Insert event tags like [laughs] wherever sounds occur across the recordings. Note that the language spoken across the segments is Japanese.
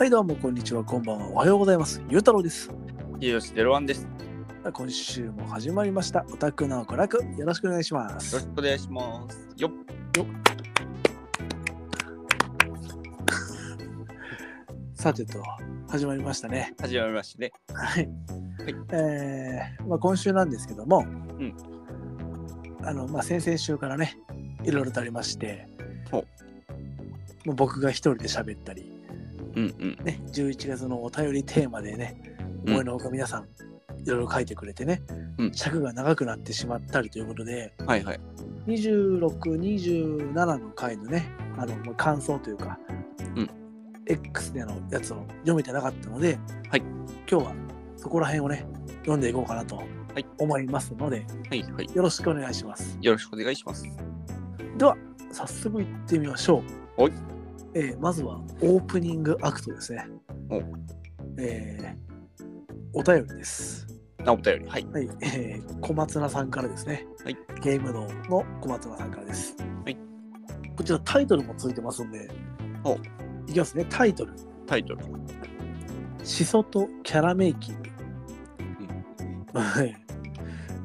はい、どうも、こんにちは、こんばんは。おはようございます。ゆうたろうです。秀吉ゼロワンです。よ今週も始まりました。オタクの娯楽、よろしくお願いしますろし。くお願いします。よっ。[laughs] さてと、始まりましたね。始まりましたね。はい。えーまあ、今週なんですけども、んあの、まあ、先々週からね、いろいろとありまして、もう僕が一人で喋ったり、うんうん。ね、11月のお便りテーマでね、うん思いのほか皆さん、いろいろ書いてくれてね、うん尺が長くなってしまったりということで、はいはい。26、27の回のね、あの感想というか、うん X でのやつを読めてなかったので、はい今日はそこら辺をね、読んでいこうかなとい思いますので、はいはい。よろしくお願いします。よろしくお願いします。では、早速行ってみましょう。はいえーまずはオープニングアクトですね。おえーお便りです。あ、お便り。はい。はい、えー小松菜さんからですね。はいゲーム脳の小松菜さんからです。はいこちらタイトルもついてますんで、おいきますね。タイトル。タイトル。しそとキャラメイキング。[laughs] はい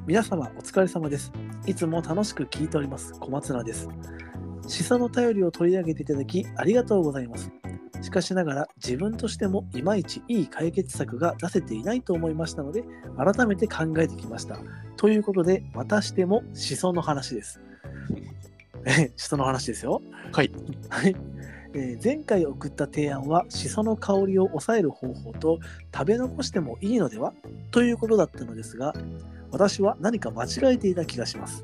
皆様お疲れ様です。いつも楽しく聞いております。小松菜です。しその頼りを取り上げていただきありがとうございます。しかしながら自分としてもいまいちいい解決策が出せていないと思いましたので改めて考えてきました。ということでまたしてもしその話です。えしその話ですよ。はい。はい。えー前回送った提案はしその香りを抑える方法と食べ残してもいいのでは？ということだったのですが私は何か間違えていた気がします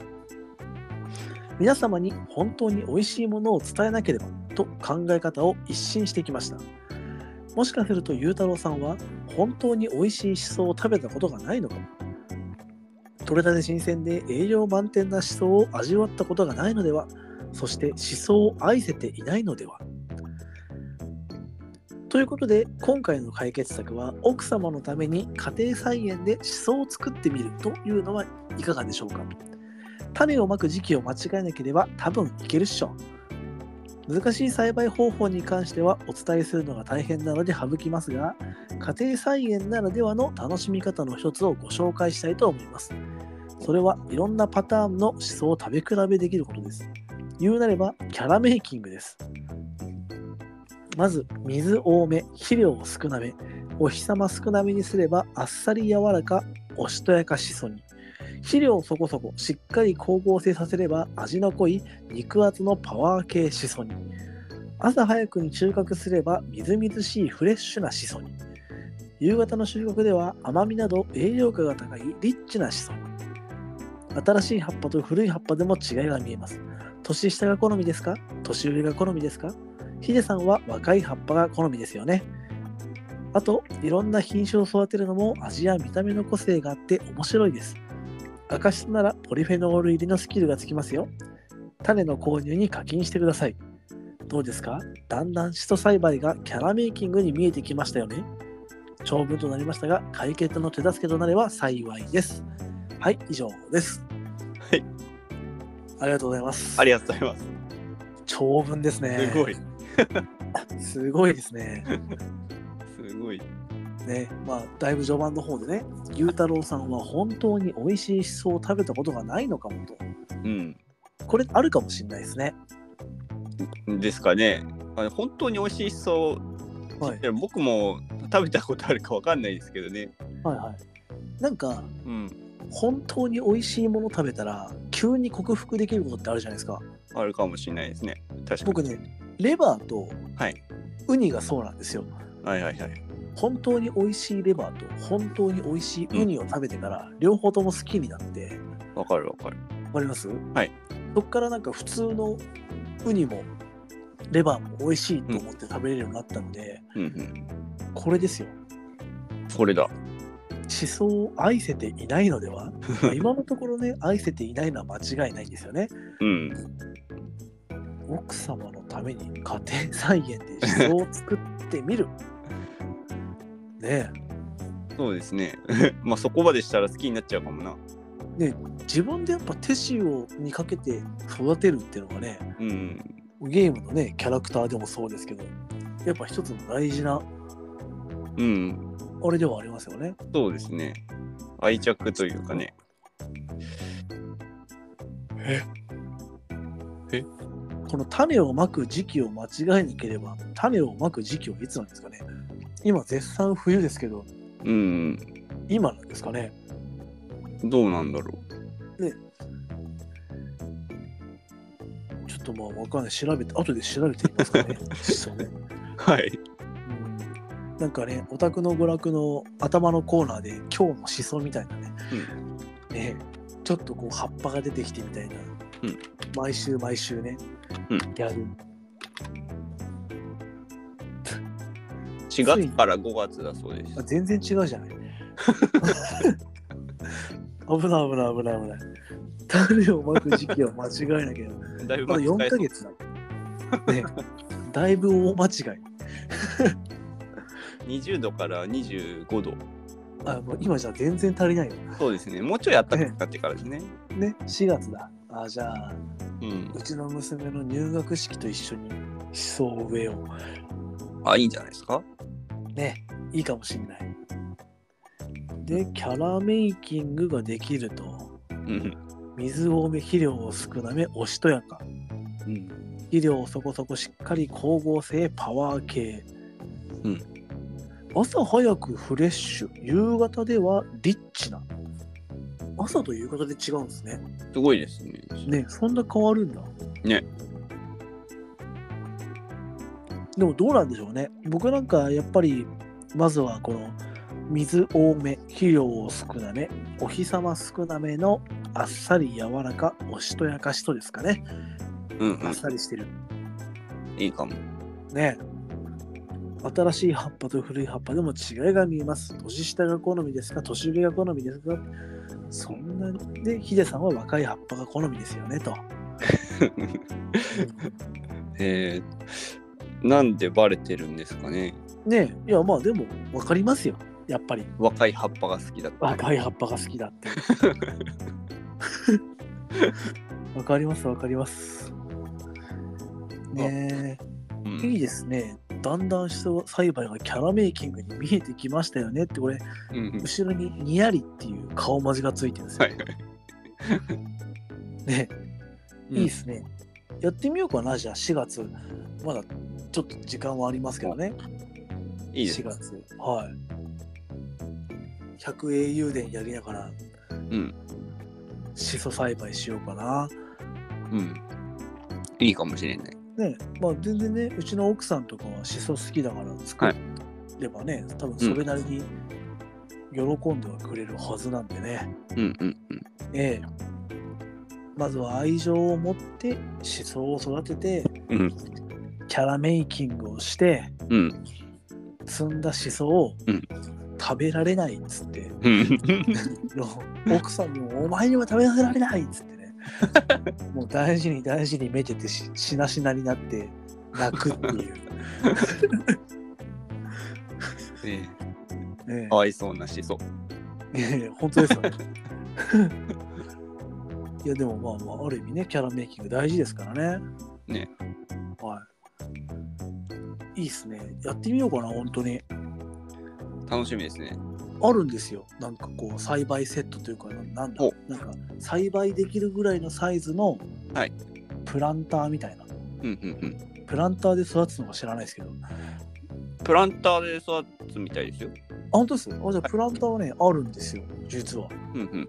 皆様に本当に美味しいものを伝えなければと考え方を一新してきました。もしかするとゆうたろうさんは本当に美味しいしそを食べたことがないのか。も取れたて新鮮で栄養満点なしそを味わったことがないのでは。そしてしそを愛せていないのでは。ということで今回の解決策は奥様のために家庭菜園でしそを作ってみるというのはいかがでしょうか。種をまく時期を間違えなければ多分いけるっしょ。難しい栽培方法に関してはお伝えするのが大変なので省きますが家庭菜園ならではの楽しみ方の一つをご紹介したいと思います。それはいろんなパターンのしそを食べ比べできることです。言うなればキャラメイキングです。まず水多め肥料少なめお日様少なめにすればあっさり柔らかおしとやかしそに。肥料そこそこしっかり光合成させれば味の濃い肉厚のパワー系しそに。朝早くに収穫すればみずみずしいフレッシュなしそに。夕方の収穫では甘みなど栄養価が高いリッチなしそに新しい葉っぱと古い葉っぱでも違いが見えます。年下が好みですか？年上が好みですか？ヒデさんは若い葉っぱが好みですよね。あと、いろんな品種を育てるのも味や見た目の個性があって面白いです。赤しそならポリフェノール入りのスキルがつきますよ。種の購入に課金してください。どうですか？だんだんシソ栽培がキャラメイキングに見えてきましたよね。長文となりましたが、解決の手助けとなれば幸いです。はい、以上です。はい。ありがとうございます。ありがとうございます。長文ですね。すごい。[laughs] すごいですね。[laughs] すごい。ね、まあ、だいぶ序盤の方でね、ゆうたろうさんは本当に美味しいしそを食べたことがないのかもと。うん。これあるかもしれないですね。ですかね。あの本当に美味しいしそはい。僕も食べたことあるかわかんないですけどね。はいはい。なんか、うん。本当に美味しいもの食べたら、急に克服できることってあるじゃないですか。あるかもしれないですね。確かに。僕ね、レバーとはい。ウニがそうなんですよ。はいはいはい。本当に美味しいレバーと本当に美味しいウニを食べてから、両方とも好きになって、わかるわかる。わかります？はい。そっからなんか普通のウニもレバーも美味しいと思って食べれるようになったので、うんうん。これですよ。これだ。思想を愛せていないのではまあ [laughs] 今のところね、愛せていないのは間違いないんですよね。うん。奥様のために家庭菜園で思想を作ってみる。ねそうですね。[laughs] まあそこまでしたら好きになっちゃうかもな。えねえ自分でやっぱ手塩にかけて育てるっていうのがね、うん。ゲームのね、キャラクターでもそうですけど、やっぱ一つの大事なうん。あれではありますよね。そうですね。愛着というかね。この種をまく時期を間違えなければ、種をまく時期はいつなんですかね。今、絶賛冬ですけど、うん。今なんですかね。どうなんだろちょっとまあわかんない。調べて、後で調べてみますかね。[laughs] そうね。う。はい。うんなんかね、オタクの娯楽の頭のコーナーで、今日のしそみたいなね、ねちょっとこう葉っぱが出てきてみたいな、うん毎週毎週ね、うんやる。4月から5月だそうですあ。全然違うじゃない。[laughs] 危ない危ない危ない危ない。種をまく時期を間違えなきゃいけない。だいぶまだ4ヶ月だ。ね、だいぶ大間違い。20度から25度。あもう今じゃ全然足りないよ。そうですね。もうちょい暖かくなってからですね。ね、4月だ。あじゃあ、うん。うちの娘の入学式と一緒にしそを植えよあ、いいんじゃないですか？う。ね、いいかもしんない。で、キャラメイキングができると、うん。水多め、肥料を少なめ、おしとやか。うん。肥料をそこそこしっかり光合成、パワー系。うん朝早くフレッシュ、夕方ではリッチな。朝と夕方で違うんですね。すごいですね。ね、そんな変わるんだ。ね。でもどうなんでしょうね。僕なんかやっぱり、まずはこの水多め、肥料を少なめ、お日様少なめのあっさり柔らか、おしとやかしとですかね。うんあっさりしてる。うん。いいかも。ね新しい葉っぱと古い葉っぱでも違いが見えます。年下が好みですか年上が好みですかそんなで、ヒデさんは若い葉っぱが好みですよね、と。[laughs] えー、なんでバレてるんですかね。ねいや、まあでも分かりますよ。やっぱり若い葉っぱが好きだった。若い葉っぱが好きだって。[laughs] わかります、わかります。ねうんえ、いいですね。だんだん人栽培がキャラメイキングに見えてきましたよねって、これ、うんうん後ろにニヤリっていう顔文字がついてるんですよ。はい [laughs] ねうんいいですね。やってみようかな、じゃあ4月。まだちょっと時間はありますけどね。4いいですね。月。はい。100英雄伝やりながら、うん。シソ栽培しようかな。うん。いいかもしれない。ねまあ全然ね、うちの奥さんとかはシソ好きだから作ればね、多分それなりに喜んではくれるはずなんでね。うんうんええまずは愛情を持ってシソを育てて、うん。うん。キャラメイキングをして、うん。摘んだシソをうん。食べられないっつって、奥さんにもお前には食べさせられないっつってね。[laughs] もう大事に大事にめでてししなしなになって泣くっていう、ねねかわいそうなしそ。えねえ本当ですよね。いやでもまあまあある意味ねキャラメイキング大事ですからね。ね。はいいいっすね。やってみようかな本当に。楽しみですね。あるんですよ。なんかこう栽培セットというかななんだほなんか栽培できるぐらいのサイズのはい。プランターみたいな、うんうんうん。プランターで育つのか知らないですけど。プランターで育つみたいですよ。あ本当です？あじゃあプランターはねあるんですよ。実は。うんうん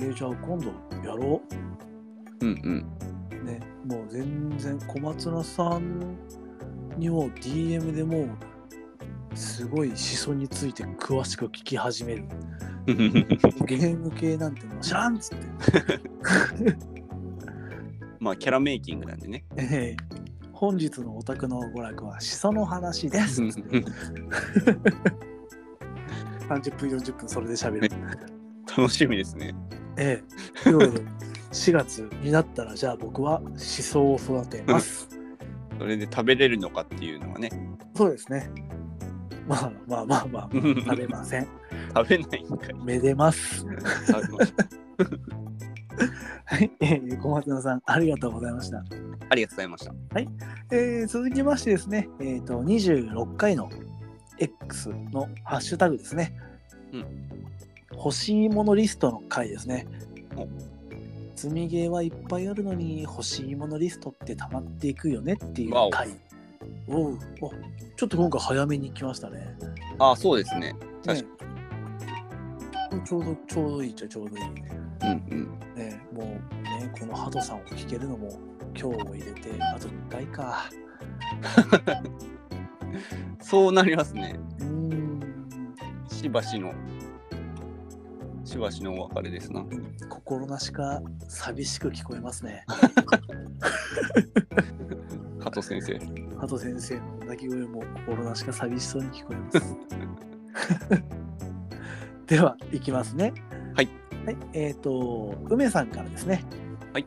えーじゃあ今度やろう。ん。うんうん。うね。もう全然小松菜さんにも DM でもうすごいシソについて詳しく聞き始める。[laughs] ゲーム系なんてもう知らんっつって。[laughs] まあ、キャラメイキングなんでね。えー本日のお宅の娯楽はしその話ですっつって。[laughs] 30分40分それで喋る。楽しみですね。ええ。ということで4月になったらじゃあ僕はしそを育てます。[laughs] それで食べれるのかっていうのはね。そうですね。まあまあまあまあ、[laughs] 食べません。食べないんかい。めでます。はい、えー小松菜さんありがとうございました。ありがとうございました。えー続きましてですね、えー、と26回の X のハッシュタグですね。うん欲しいものリストの回ですねお。積みゲーはいっぱいあるのに欲しいものリストって溜まっていくよねっていう回。おちょっと今回早めに来ましたね。あ、そうですね。確ねちょうどちょうどいいっちゃちょうどいい。うんうん。ね、もうね、このハドさんを聞けるのも今日を入れてあと1回か。[laughs] そうなりますね。うーん。しばしの。しばしのお別れですな。心なしか寂しく聞こえますね。加藤先生。ハト先生の泣き声も心なしか寂しそうに聞こえます。[laughs] では、いきますね。はい。はい、えっ、と、梅さんからですね。はい。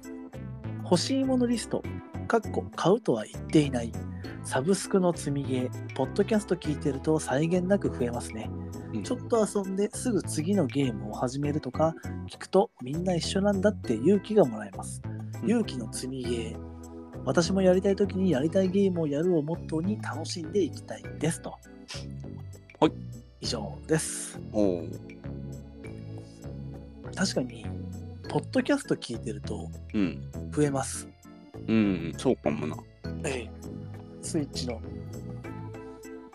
欲しいものリスト、かっこ買うとは言っていない。サブスクの積みゲー、ポッドキャスト聞いてると際限なく増えますね。うんちょっと遊んですぐ次のゲームを始めるとか聞くとみんな一緒なんだって勇気がもらえます。うん勇気の積みゲー。私もやりたい時にやりたいゲームをやるをモットーに楽しんでいきたいですと。はい。以上です。確かに、ポッドキャスト聞いてるとうん。増えます。うん、そうかもな。ええ。スイッチの、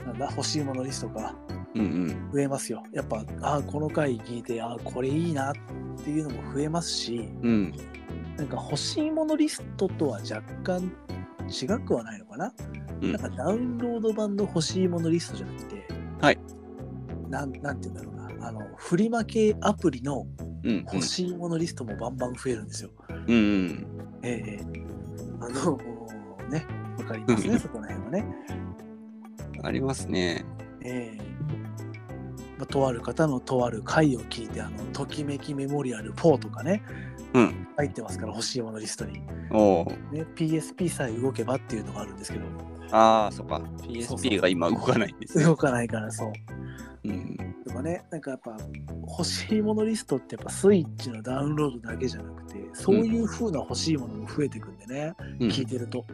なんだ、欲しいものリストがうんうん。増えますよ。やっぱ、ああ、この回聞いて、ああ、これいいなっていうのも増えますし、うん。なんか欲しいものリストとは若干違くはないのかな、うんなんかダウンロード版の欲しいものリストじゃなくて、はい。なんなんて言うんだろうな、あの、フリマ系アプリのうん。欲しいものリストもバンバン増えるんですよ。うんうん。ええあの、ね、わかりますね、そこら辺はね。ありますね。ええまあとある方のとある回を聞いて、あの、ときめきメモリアル4とかね、うん。入ってますから、欲しいものリストに。おお。ね、PSP さえ動けばっていうのがあるんですけど、ああ、そっか。PSP が今動かないんですね。動かないからそう。うん。とかね、なんかやっぱ欲しいものリストってやっぱスイッチのダウンロードだけじゃなくて、そういう風な欲しいものも増えてくんでね、うん聞いてると。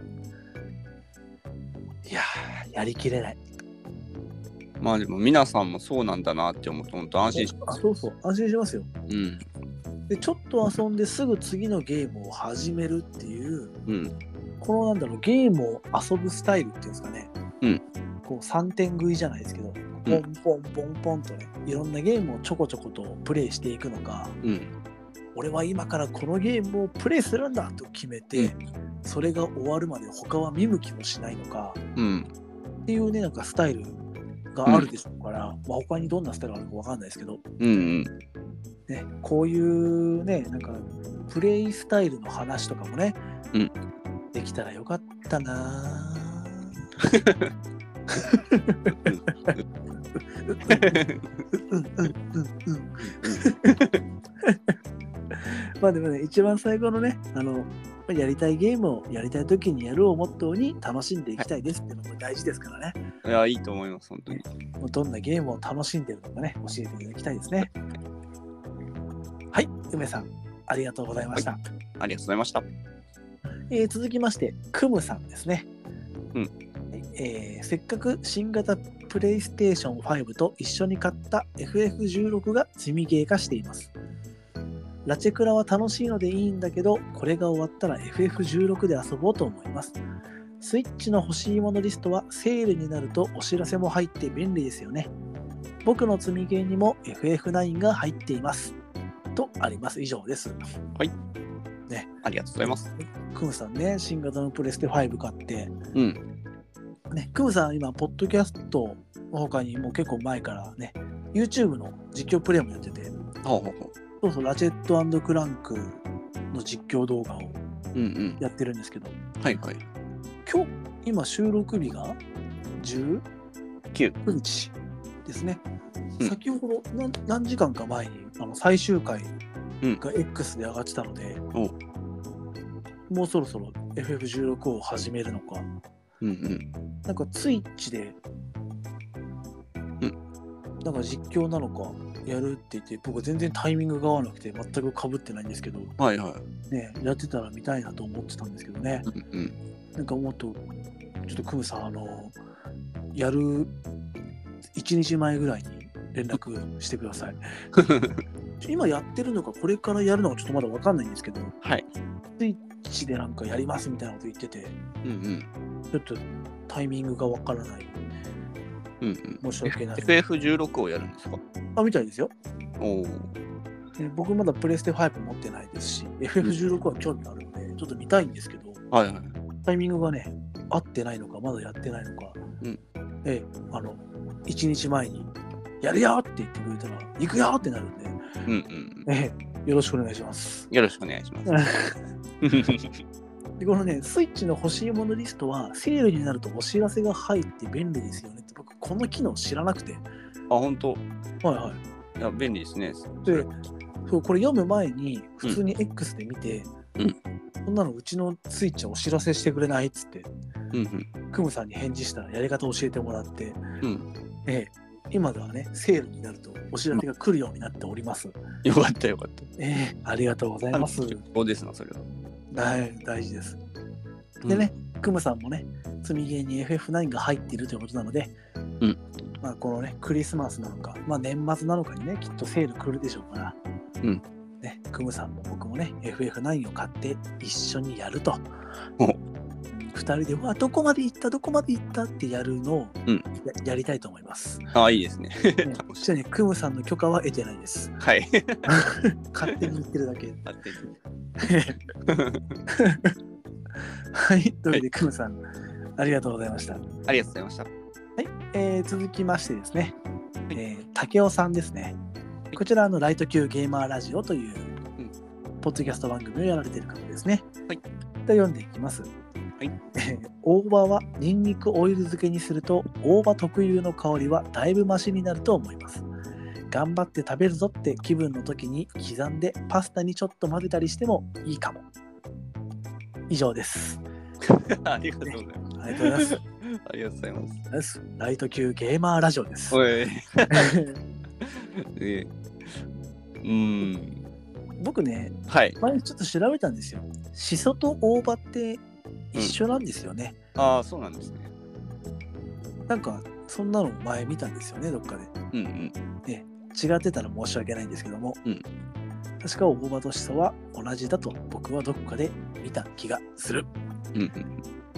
いやー、やりきれない。まあでも皆さんもそうなんだなって思うと本当安心しあそうそう、安心しますよ。うん。で、ちょっと遊んですぐ次のゲームを始めるっていう、うん。このなんだろう、ゲームを遊ぶスタイルっていうんですかね。うんこう3点食いじゃないですけど、ポンポンポンポンとね、いろんなゲームをちょこちょことプレイしていくのか、うん。俺は今からこのゲームをプレイするんだと決めて、それが終わるまで他は見向きもしないのかうん。っていうねなんかスタイルがあるでしょうから、まあ、他にどんなスタイルがあるかわかんないですけど、うんうん。ね、こういうねなんかプレイスタイルの話とかもね、うんできたらよかったなうんうんうんうんまあでもね、一番最後のね、あの、やりたいゲームをやりたい時にやるをモットーに楽しんでいきたいですっていうのも大事ですからね。いや、いいと思います、本当に。もうどんなゲームを楽しんでるのかね、教えていただきたいですね。はい、梅さん、ありがとうございました。ありがとうございました。えー続きまして、クムさんですね。うんはいえーせっかく新型プレイステーション5と一緒に買った FF16 が積みゲー化しています。ラチェクラは楽しいのでいいんだけど、これが終わったら FF16 で遊ぼうと思います。スイッチの欲しいものリストはセールになるとお知らせも入って便利ですよね。僕の積みゲーにも FF9 が入っています。とあります。以上です。ありがとうございます。クムさんね、新型のプレステ5買って、うん。ね、クムさん今、ポッドキャストの他にもう結構前からね、YouTube の実況プレイもやってて、ほうほうほそうそう、ラチェットクランクの実況動画をう。うんうん。やってるんですけど、はいはい。今日、今収録日が19 9。日ですね。うん先ほど何何時間か前にあの最終回うんが X で上がってたので、おもうそろそろ FF16 を始めるのか、うんうん。なんかツイッチで、うんなんか実況なのかやるって言って、僕全然タイミングが合わなくて全く被ってないんですけど、はいはい。ね、やってたら見たいなと思ってたんですけどね、うんうん。なんかもっと、ちょっとクムさん、あの、やる1日前ぐらいに連絡してください。[laughs] 今やってるのか、これからやるのかちょっとまだわかんないんですけど、はい。スイッチでなんかやりますみたいなこと言ってて、うんうん。ちょっとタイミングがわからない。うんうん。申し訳ない FF16 をやるんですか？あ、みたいですよ。おお。で僕まだプレステ5持ってないですし、FF16 は興味あるので、ちょっと見たいんですけど、はいはい。タイミングがね、合ってないのか、まだやってないのか、うんええ、あの、1日前に、やるよって言ってくれたら、行くよってなるんで、うんうんえ、よろしくお願いします。よろしくお願いします。[laughs] でこのね、スイッチの欲しいものリストは、セールになるとお知らせが入って便利ですよねって、僕、この機能知らなくて。あ、本当。はいはいや、便利ですね。でそうこれ読む前に普通に X で見て、うんこんなのうちのスイッチはお知らせしてくれないっつってうんうん。クムさんに返事したらやり方教えてもらって、うんええ今ではねセールになるとお知らせが来るようになっております、よかったよかった。ええありがとうございますそうですな、それは。はい大事です。でね、クムさんもね積みゲーに FF9 が入っているということなので、うん。まあ、このねクリスマスなのか、まあ、年末なのかにねきっとセール来るでしょうから、うん。ね、クムさんも僕もね FF9 を買って一緒にやると。お2人で「うわどこまで行ったどこまで行った」ってやるのをうんや,、やりたいと思います。ああ、いいですね。ねそしてねクムさんの許可は得てないです。はい。勝手に言ってるだけ。あってはい、というわけで、クムさんありがとうございました。ありがとうございました。えー続きましてですね、えー竹雄さんですね。こちらあのライト級ゲーマーラジオという、うんポッドキャスト番組をやられている方ですね。はいで読んでいきます。いえー [laughs] 大葉はニンニクオイル漬けにすると大葉特有の香りはだいぶマシになると思います。頑張って食べるぞって気分の時に刻んでパスタにちょっと混ぜたりしてもいいかも。以上です。[laughs] ありがとうございます。ありがとうございます。[laughs] ありがとうございます。ライト級ゲーマーラジオです。おい。えうん。僕ね、はい。前ちょっと調べたんですよ。シソと大葉って一緒なんですよね。ああ、そうなんですね。なんか、そんなの前見たんですよね、どっかで。うんうん。違ってたら申し訳ないんですけども、うん確か大葉とシソは同じだと僕はどこかで見た気がする。うんうん。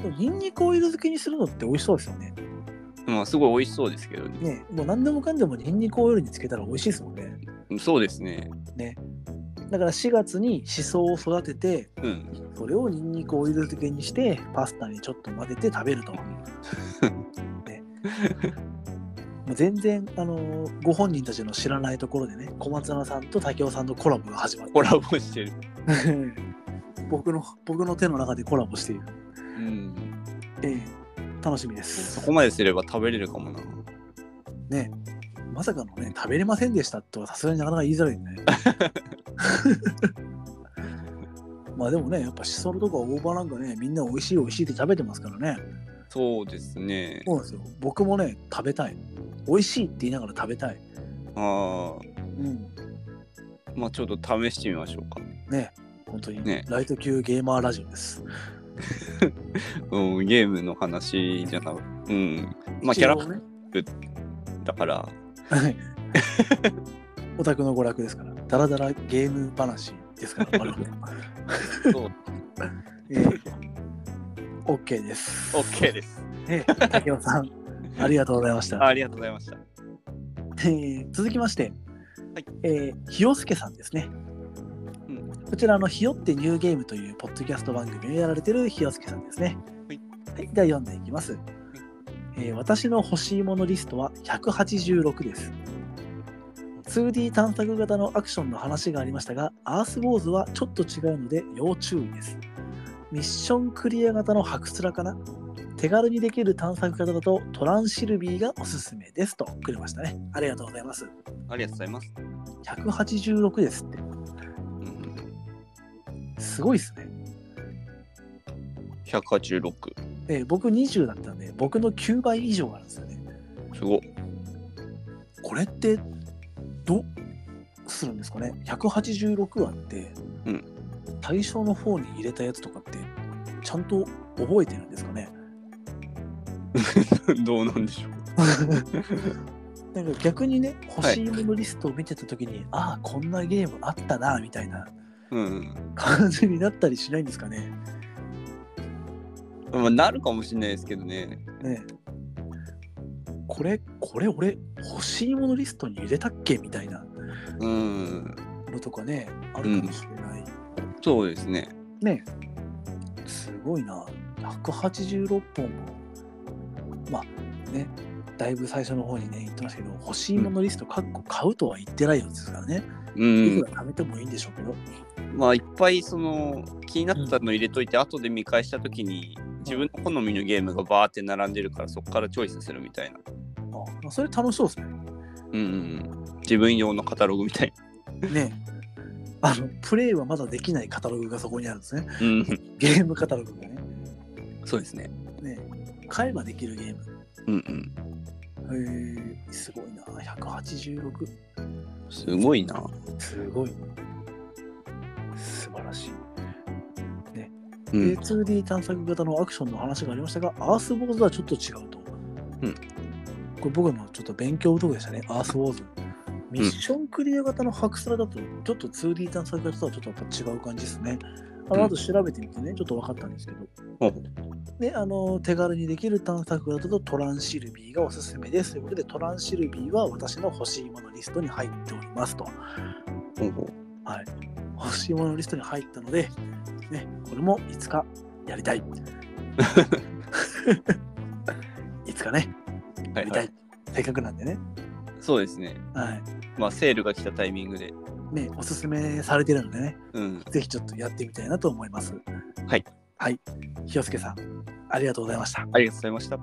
でもニンニクオイル漬けにするのって美味しそうですよね。まあ、すごい美味しそうですけどね。ねもう何でもかんでもニンニクオイルにつけたら美味しいですもんね。そうですね。だから4月にシソを育てて、うん。それをニンニクオイル漬けにしてパスタにちょっと混ぜて食べると。[laughs] 全然、あのーご本人たちの知らないところでね小松菜さんと武雄さんのコラボが始まってコラボしてる。[laughs] 僕の僕の手の中でコラボしている、うん。ええ楽しみですそこまですれば食べれるかもな。ねまさかのね食べれませんでしたとはさすがになかなか言いづらいね [laughs] まあでもねやっぱシソルとか大葉なんかねみんな美味しい美味しいって食べてますからねそうですね。そうですよ。僕もね、食べたい。美味しいって言いながら食べたい。あうん。あ、まあちょっと試してみましょうか。ね、本当に、ねライト級ゲーマーラジオです。[laughs] うん、ゲームの話じゃなくうん。まあキャラ一応ね、だから、はい [laughs] オタクの娯楽ですから、ダラダラゲーム話ですから、我々そう、えー OK です。OK です。えー竹雄さん、[laughs] ありがとうございました。ありがとうございました。えー続きまして、はいえー、ひよすけさんですね。うんこちらあの、ひよってニューゲームというポッドキャスト番組をやられてるひよすけさんですね。はい。はい、では読んでいきます。えー私の欲しいものリストは186です。2D 探索型のアクションの話がありましたが、アースウォーズはちょっと違うので要注意です。ミッションクリア型のハクスラかな？手軽にできる探索型だとトランシルビーがおすすめですとくれましたね。ありがとうございます。ありがとうございます。186ですって。うん、すごいですね。186。えー僕20だったんで、僕の9倍以上あるんですよね。すごっ。これって、どうするんですかね ?186 あって、うん対象の方に入れたやつとかって、ちゃんと覚えてるんですかね？[laughs] どうなんでしょう。[laughs] なんか逆にね、欲しいものリストを見てたときに、ああ、こんなゲームあったな、みたいなうん。感じになったりしないんですかね？まあ、なるかもしれないですけどね。ねこれ、これ俺、欲しいものリストに入れたっけ？みたいなうん。のとかね、あるかもしれない。そうですね。ねすごいな。186本も。まあね、だいぶ最初の方にね、言ってましたけど、欲しいものリスト、かっこ買うとは言ってないようですからね。ういくん。ら貯めてもいいんでしょうけど。まあ、いっぱいその気になったの入れといて、後で見返したときに、自分の好みのゲームがバーって並んでるから、そこからチョイスするみたいな。あまあそれ楽しそうですね。うんうん。自分用のカタログみたいねあの、プレイはまだできないカタログがそこにあるんですね。な。うん。ゲームカタログがね。そうですね。ね買えばできるゲーム。うんうん。へえすごいな。186。すごいな。すごい。素晴らしい。うん。A2D 探索型のアクションの話がありましたが、アースウォーズはちょっと違うと。うんこれ僕のちょっと勉強不足でしたね、アースウォーズ。ミッションクリア型のハクスラだと、ちょっと 2D 探索型とはちょっとやっぱ違う感じですね。あうんの後調べてみてね、ちょっと分かったんですけど。ほうほで、あの、手軽にできる探索型とトランシルビーがおすすめです。ということで、トランシルビーは私の欲しいものリストに入っておりますと。うほうほうはい。欲しいものリストに入ったので、ね、これもいつかやりたい。[laughs] いつかね、やりたい。はいはい。せっかくなんでね。そうですね。はい。まあ、セールが来たタイミングで。ね、おすすめされてるのでね、うん。ぜひちょっとやってみたいなと思います。はい。はい。ひよすけさん、ありがとうございました。ありがとうございました。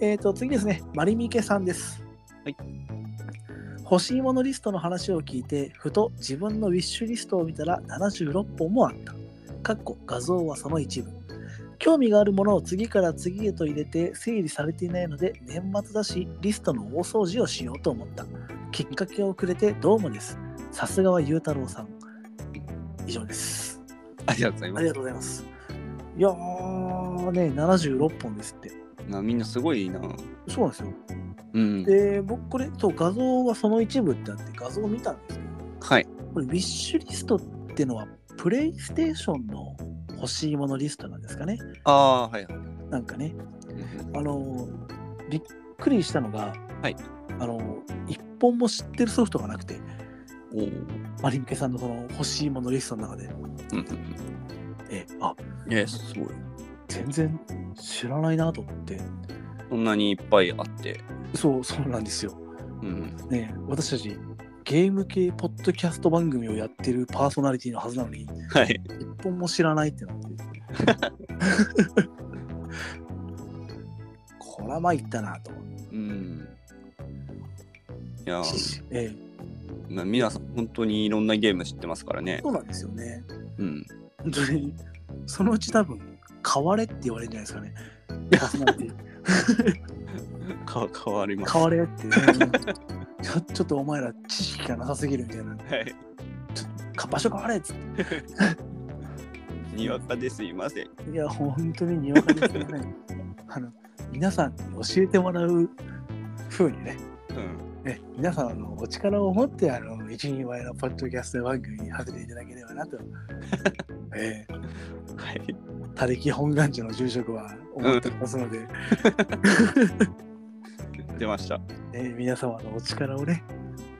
えっ、と、次ですね、マリミケさんです。はい。欲しいものリストの話を聞いて、ふと自分のウィッシュリストを見たら76本もあった。かっこ画像はその一部。興味があるものを次から次へと入れて整理されていないので、年末だし、リストの大掃除をしようと思った。きっかけをくれてどうもです。さすがはゆうたろうさん。以上です。ありがとうございますありが。とうございます。いやーね、76本ですって。なみんなすごいな。そうなんですよ。うん。で、僕これ、そう、画像はその一部ってあって画像を見たんですけど、はい。これ、ウィッシュリストってのは、プレイステーションの欲しいものリストなんですかね。ああ、はいはい。なんかね、うんあの、びっくりしたのが、はいあの、一本も知ってるソフトがなくて、おお。マリンケさんのその欲しいものリストの中で、うんうんえ、あ、うん。え、すごい。全然知らないなと思って、そんなにいっぱいあって。そう、そうなんですよ。うん。ね、私たち、ゲーム系ポッドキャスト番組をやってるパーソナリティのはずなのに、はい。一本も知らないってなって。[laughs] こら参ったなと。うん。いやー、ええ、まあ皆さん本当にいろんなゲーム知ってますからね。そうなんですよね。うん。本当に、そのうち多分、変われって言われるんじゃないですかね。[laughs] か変わります。変われって、ね [laughs] ちょ。ちょっとお前ら知識がなさすぎるみたいな。はい。か場所変われっつっにわかですいません。て。いや、本当ににわかですよね。[laughs] あの、皆さんに教えてもらう風にね、うん。ね、皆さんのお力を持ってあの一人前のポッドキャスト番組に始めていただければなと、[laughs] えー、はい。他力本願寺の住職は思ってますので、出ました。えー皆様のお力をね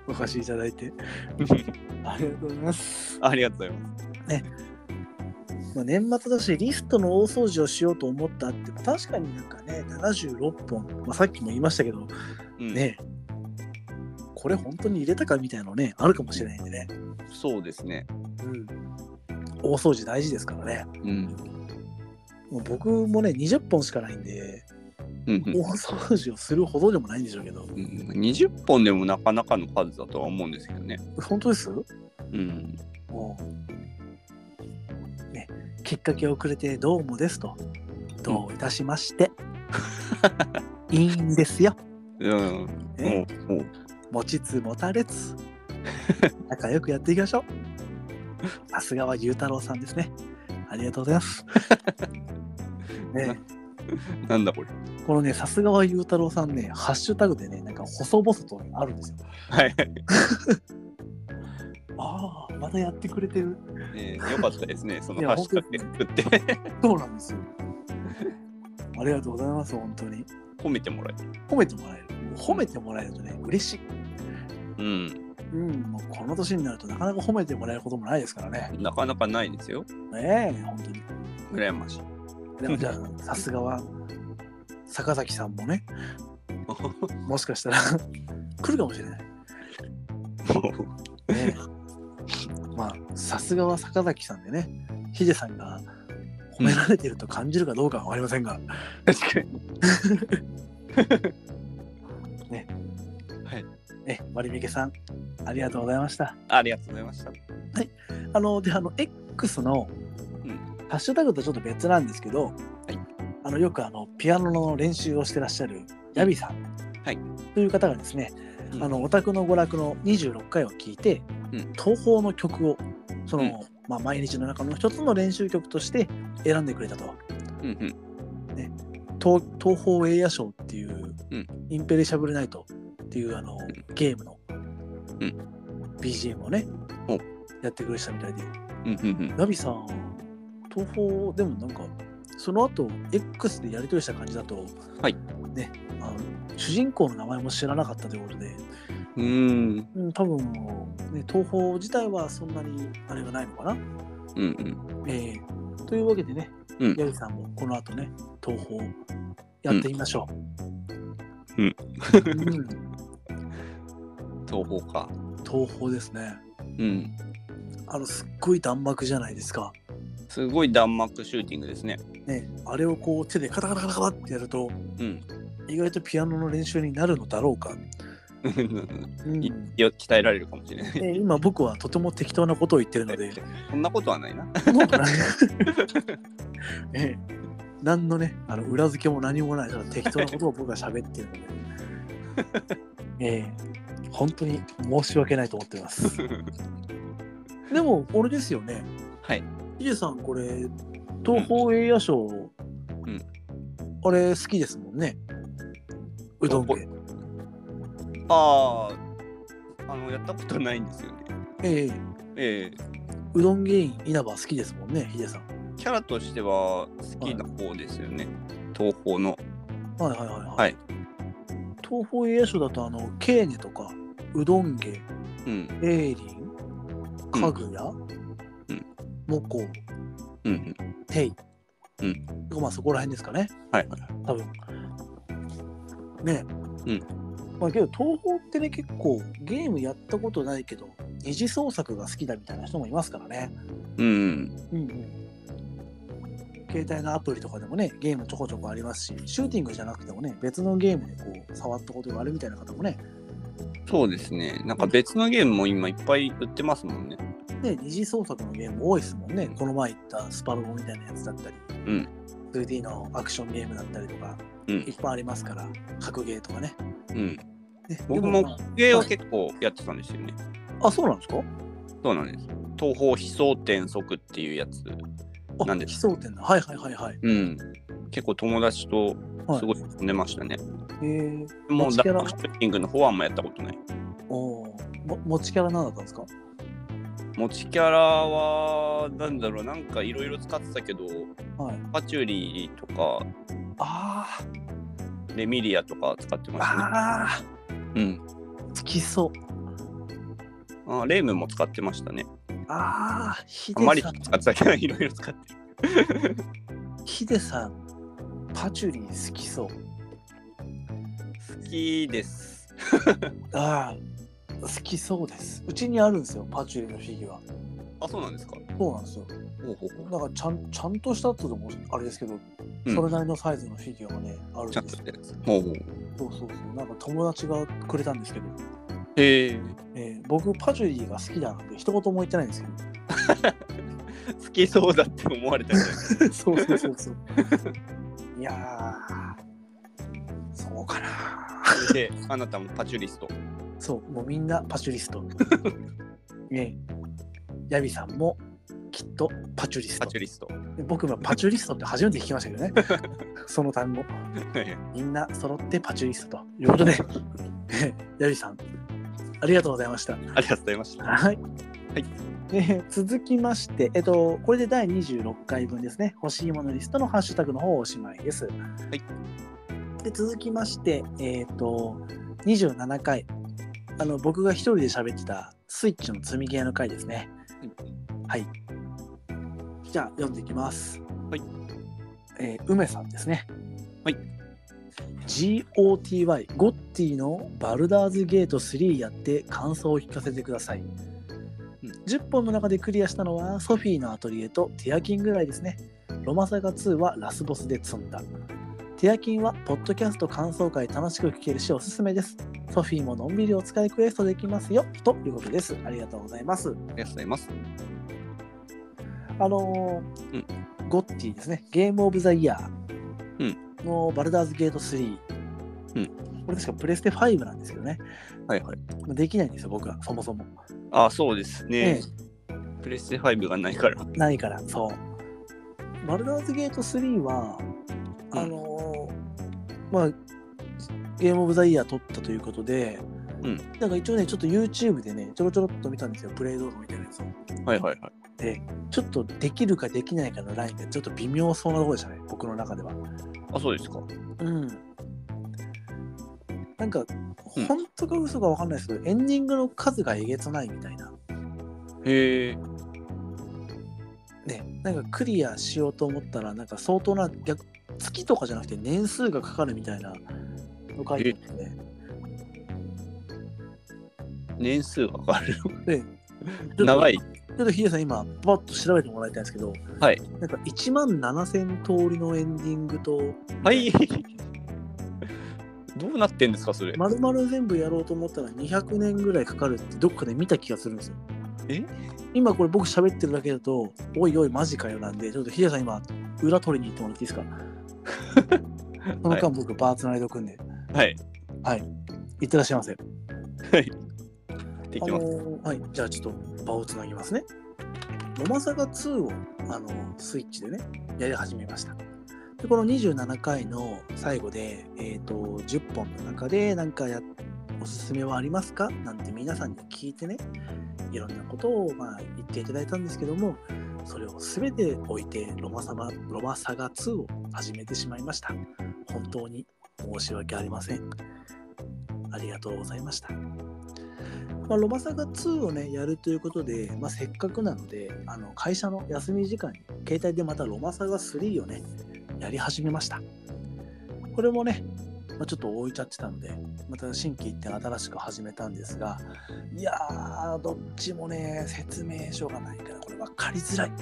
お貸しいただいて [laughs] ありがとうございます、ありがとうございます。まあ、年末だしリストの大掃除をしようと思ったって確かになんかね76本、まあ、さっきも言いましたけどうん、ねこれ本当に入れたかみたいなのねあるかもしれないんでね、そうですね。うん、大掃除大事ですからねうん。もう僕もね、20本しかないんで、うんうん大掃除をするほどでもないんでしょうけど、うん、20本でもなかなかの数だとは思うんですけどね。本当です？うん。もう、ね、きっかけをくれてどうもですと、どういたしまして、いいんですよ。うん。ね、もう持ちつ持たれつ、[laughs] 仲良くやっていきましょう。さすがはゆうたろうさんですね。ありがとうございます。[laughs] ね、なんだこれ。このね、さすがはゆうたろうさんね、ハッシュタグでね、なんか細々とあるんですよ。はい。[laughs] ああ、またやってくれてる。えー、よかったですね、そのハッシュタグで作ってそうなんですよ。ありがとうございます、本当に。褒めてもらえる。褒めてもらえる。褒めてもらえるとね、嬉しい。うん。うん、もうこの年になるとなかなか褒めてもらえることもないですからね。なかなかないですよ。ねえ、本当に。羨ましい。でもじゃあ、さすがは、坂崎さんもね、[laughs] もしかしたら。来るかもしれない。[laughs] ね。えまあ、さすがは坂崎さんでね、ヒデさんが褒められてると感じるかどうかは分かりませんが、確かに。え、割引さん、ありがとうございました。ありがとうございました。あの、で、あの、X の、うん。ハッシュタグとちょっと別なんですけど、いあのよくあのピアノの練習をしてらっしゃるヤビさん、はい。という方がですね、うん。あのオタクの娯楽の26回を聞いて、うん。東宝の曲をその、うん。まあ、毎日の中の一つの練習曲として選んでくれたと。うんうん。東東宝映画賞っていう、うん。インペリシャブルナイトっていうあの、ゲームの、うん。BGM をねお。やってくれてたみたいで。うんうんうん。ナビさん東宝でもなんかその後 X でやり取りした感じだとはいねあの主人公の名前も知らなかったということで、うーん。うん、多分ね、東宝自体はそんなにあれがないのかな、うんうん。えーというわけでね、うんヤギさんもこの後ね東宝やってみましょう、うんうん [laughs] 東宝か。東宝ですねうん。あのすっごい弾幕じゃないですか。すごい弾幕シューティングですね。ね、あれをこう手でカタカタカタカタってやるとうん。意外とピアノの練習になるのだろうか。うん鍛えられるかもしれない。え今僕はとても適当なことを言ってるので、[laughs] そんなことはないな。そんなことないええ何のね、あの裏付けも何もない、適当なことを僕は喋ってるので、[laughs] ええ本当に申し訳ないと思ってます。[laughs] でも、これですよね。はい。ヒデさん、これ、東宝映画賞、んあれ好きですもんね。うどん東家。ああ、あの、やったことないんですよね。ええええうどん芸人稲葉好きですもんね、ヒデさん。キャラとしては好きな方ですよね。東宝の。はいはいはいはい。はい東宝映画賞だと、あの、ケーネとか、うどん芸、うん。エーリン、かぐや、うんモコ、うんうん。テイ、うんまあそこら辺ですかね、はいはい。多分。ねうんまあけど、東宝ってね、結構ゲームやったことないけど、二次創作が好きだみたいな人もいますからね。うん。うんうん。携帯のアプリとかでもね、ゲームちょこちょこありますし、シューティングじゃなくてもね、別のゲームでこう触ったことがあるみたいな方もね、そうですね。なんか別のゲームも今いっぱい売ってますもんね。ね、二次創作のゲーム多いですもんね。この前言ったスパロボみたいなやつだったり、うん、2D のアクションゲームだったりとか、うんいっぱいありますから、格ゲーとかね。うん。ね僕もでまゲーを結構やってたんですよね。あ、あ、そうなんですか？そうなんです。東方悲壮転速っていうやつ。あ、なんで奇想天だ。はいはいはいはい。うん。結構友達とすごい遊んでましたね。えー、もう持ちキャラ？ダックシューティングの方はあんまやったことない。おーも持ちキャラ何だったんですか？持ちキャラは、なんだろう、なんかいろいろ使ってたけど、はい。パチュリーとか、あレミリアとか使ってーましたね。あうん。ー、好きそう。あレームも使ってましたね。ああ、ヒあまりデさん、使ってたけど、いろいろ使ってる。ヒデさん、パチュリー好きそう。好きです。ああ、好きそうです。うちにあるんですよ、パチュリーのフィギュア。あ、そうなんですか？そうなんですよ。ほうほうほうなんかちゃんちゃんとしたってのもあれですけど、うんそれなりのサイズのフィギュアがね、あるんちゃんですよ。としてるんです。ほうほう。そうそうそう。なんか友達がくれたんですけど、へえ。えー僕、パチュリーが好きだなんて一言も言ってないんですけど。[laughs] 好きそうだって思われた [laughs] そうそうそうそう。いやー、そうかな。それで、あなたもパチュリスト。そう、もうみんなパチュリスト。[laughs] ねえヤビさんもきっとパチュリストパ。チュリスト。僕もパチュリストって初めて聞きましたけどね。[laughs] その単語。みんな揃ってパチュリストということで、ヤビさん、ありがとうございました。ありがとうございました。はい。はいえー続きまして、えっと、これで第26回分ですね。欲しいものリストのハッシュタグの方おしまいです。はい。で、続きまして、えっと、27回。あの、僕が一人で喋ってたスイッチの積みゲーの回ですね。はい。じゃあ、読んでいきます。はい。えー梅さんですね。はい。GOTY、ゴッティのバルダーズゲート3やって感想を聞かせてください。10本の中でクリアしたのはソフィーのアトリエとティアキンぐらいですね。ロマサガ2はラスボスで積んだ。ティアキンはポッドキャスト感想会楽しく聞けるしおすすめです。ソフィーものんびりお使いクエストできますよ。ということです。ありがとうございます。ありがとうございます。あのーうんゴッティですね。ゲームオブザイヤうんーのバルダーズゲート3。うんこれ確かプレステ5なんですけどね。はいはい。できないんですよ、僕は、そもそも。あ、そうですねえ。プレステ5がないから。ないから、そう。バルダーズゲート3は、うんあのーまあ、ゲームオブザイヤー撮ったということで、うんなんか一応ね、ちょっと YouTube でね、ちょろちょろっと見たんですよ、プレイ動画みたいなやつを。はいはいはい。で、ちょっとできるかできないかのラインがちょっと微妙そうなところでしたね、僕の中では。あ、そうですか。うん。なんか、うん本当か嘘かわかんないですけど、エンディングの数がえげつないみたいな。へえ。ね、なんかクリアしようと思ったら、なんか相当な逆、月とかじゃなくて年数がかかるみたいなの書いてあってね。年数がかかる。長い。ちょっとヒデさん今、パッと調べてもらいたいんですけど、はい。なんか1万7000通りのエンディングと、はい。[laughs] どうなってんですか、それ？まるまる全部やろうと思ったら200年ぐらいかかるってどっかで見た気がするんですよ。え？今これ僕喋ってるだけだと、おいおいマジかよなんで、ちょっとヒデさん今、裏取りに行ってもらっていいですか？[laughs] その間僕バーツナイド組んで、はい。はい。いってらっしゃいませ。はい。であきます。のーはい、じゃあちょっと場をつなぎますね。ロマサガ2を、あのースイッチでね、やり始めました。で、この27回の最後で、えっ、と、10本の中で何かや、おすすめはありますか？なんて皆さんに聞いてね、いろんなことを、まあ、言っていただいたんですけども、それを全て置いてロマサガ、ロマサガ2を始めてしまいました。本当に申し訳ありません。ありがとうございました。まあ、ロマサガ2をね、やるということで、まあ、せっかくなので、あの会社の休み時間に、携帯でまたロマサガ3をね、やり始めました。これもね、まあ、ちょっと置いちゃってたので、また新規一点新しく始めたんですが、いやー、どっちもね、説明書がないから、これ分かりづらい。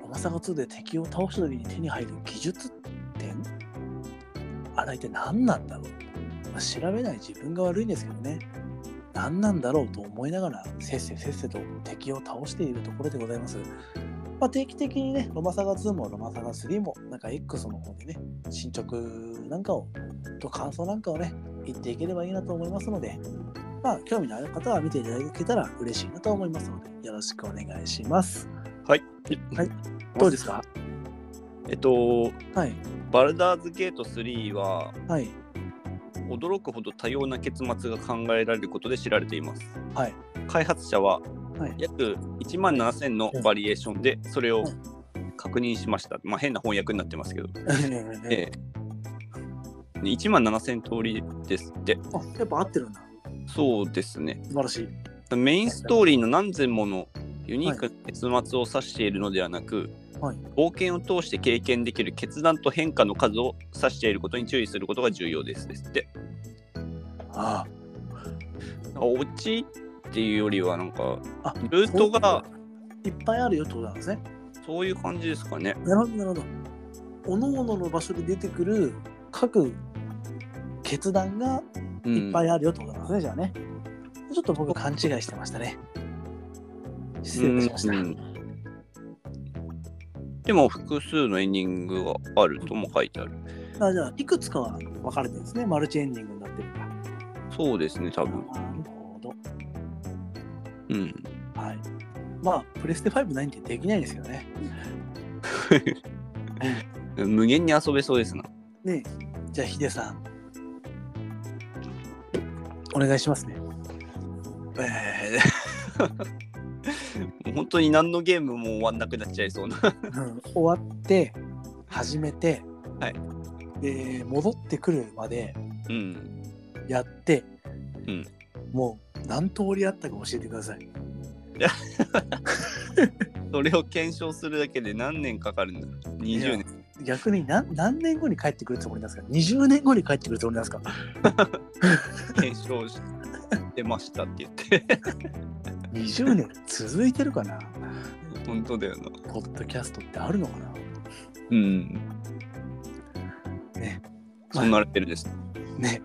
ロマサガ2で敵を倒した時に手に入る技術点？あれ一体何なんだろう、まあ、調べない自分が悪いんですけどね。何なんだろうと思いながら、せっせせっせと敵を倒しているところでございます。まあ、定期的にね、ロマサガ2もロマサガ3も、なんか X の方でね、進捗なんかを、と感想なんかをね、言っていければいいなと思いますので、まあ、興味のある方は見ていただけたら嬉しいなと思いますので、よろしくお願いします。はい。はい。[laughs] どうですか？えっと、はい。バルダーズゲート3は、はい。驚くほど多様な結末が考えられることで知られています。はい。開発者ははい。約1万7000のバリエーションでそれをうん確認しました。まあ変な翻訳になってますけど。[laughs] えええ1万7000通りですって。あ、やっぱ合ってるんだ。そうですね。素晴らしい。メインストーリーの何千ものユニークな結末を指しているのではなく、はい。冒冒険を通して経験できる決断と変化の数を指していることに注意することが重要ですですって。あオチっていうよりはなんかルートがいっぱいあるよってことなんですね。そういう感じですかね。なるほど、なるほど。おのおのの場所で出てくる各決断がうんいっぱいあるよってことなんですね、じゃあね。ちょっと僕勘違いしてましたね。失礼いたしました。うんでも複数のエンディングがあるとも書いてある。あじゃあ、いくつかは分かれてるんですね。マルチエンディングになってるから。そうですね、多分。うん。はい。まあ、プレステ5ないんでできないですよね。[laughs] 無限に遊べそうですな。ねじゃあヒデさんお願いしますねえー [laughs] 本当に何のゲームも終わんなくなっちゃいそうな。うん終わって始めて、はいで戻ってくるまでうん。やって、うんもう何通りあったか教えてください [laughs] それを検証するだけで何年かかるんだ ?20 年。逆に何何年後に帰ってくるつもりなんですか？20年後に帰ってくるつもりなんですか？[laughs] 検証してましたって言って。20年？続いてるかな？本当だよな。ポッドキャストってあるのかな？うん。ねそんなレベルです。ね。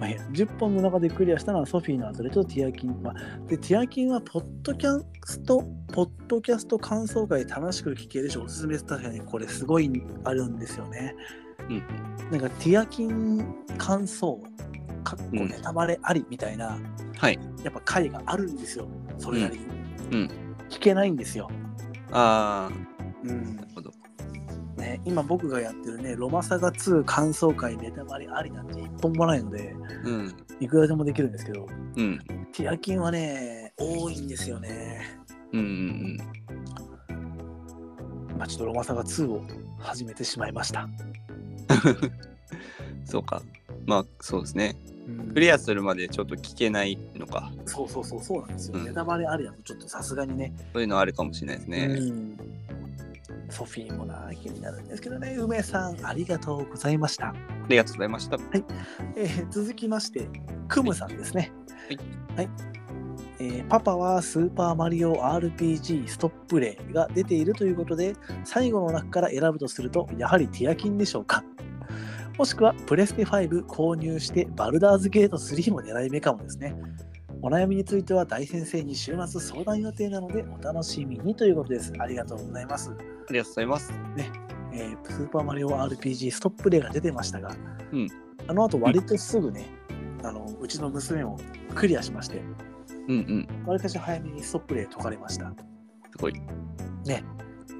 まあ、いいや10本の中でクリアしたのはソフィーのアトレとティアキン。まあ、で、ティアキンはポッドキャスト、ポッドキャスト感想会楽しく聞けるし、おすすめ。確かにこれすごいあるんですよね。うん。なんかティアキン感想、かっこネタバレありみたいな、はい。やっぱ回があるんですよ。それなりに。うんうん聞けないんですよ。あうんあ、なるほど。ね、今僕がやってるね、ロマサガ2感想会ネタバレありなんて一本もないので、うん。いくらでもできるんですけど、うん。ティアキンはね、多いんですよね。うんうんまあ、ちょっとロマサガ2を始めてしまいました。うん。そうか。まあ、そうですね。うんクリアするまでちょっと聞けないのか。そうそうそうそうなんですよ。うんネタバレありだとちょっとさすがにね。そういうのあるかもしれないですね。うんソフィーもな、気になるんですけどね。梅さん、ありがとうございました。ありがとうございました。えー続きまして、クムさんですね。はい。はいえーパパはスーパーマリオ RPG ストップレイが出ているということで、最後の中から選ぶとすると、やはりティアキンでしょうか。もしくはプレステ5購入してバルダーズゲート3も狙い目かもですね。お悩みについては大先生に週末相談予定なのでお楽しみにということです。ありがとうございます。ありがとうございます。えースーパーマリオ RPG ストップレイが出てましたが、うんあの後割とすぐね、あのうちの娘もクリアしまして、うんうん。わりかし早めにストップレイ解かれました。すごい。ね、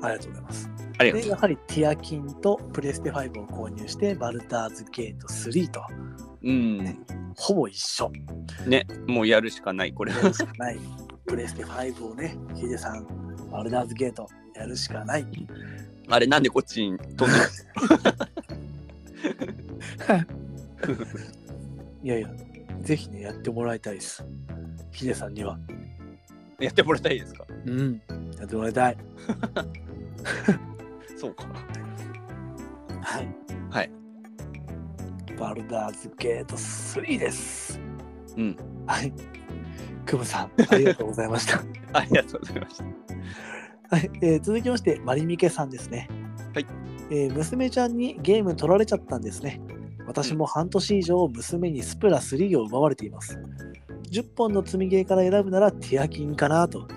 ありがとうございます。で、ありがとうやはりティアキンとプレステ5を購入して、バルダーズゲート3と、うん。ほぼ一緒。ね、もうやるしかない、これ。やるしかない。プレステ5をね、ヒデさん、バルダーズゲートやるしかない。あれ、なんでこっちに飛んで [laughs] いやいや、ぜひね、やってもらいたいです。ヒデさんには。やってもらいたいですか？うん、やってもらいたい。[laughs] そうか。はい。はい。バルダーズゲート3です。うん。はい。クムさん、ありがとうございました。[laughs] ありがとうございました。はい、えー続きまして、マリミケさんですね。はい。えー娘ちゃんにゲーム取られちゃったんですね。私も半年以上娘にスプラ3を奪われています。10本の積みゲーから選ぶならティアキンかなと。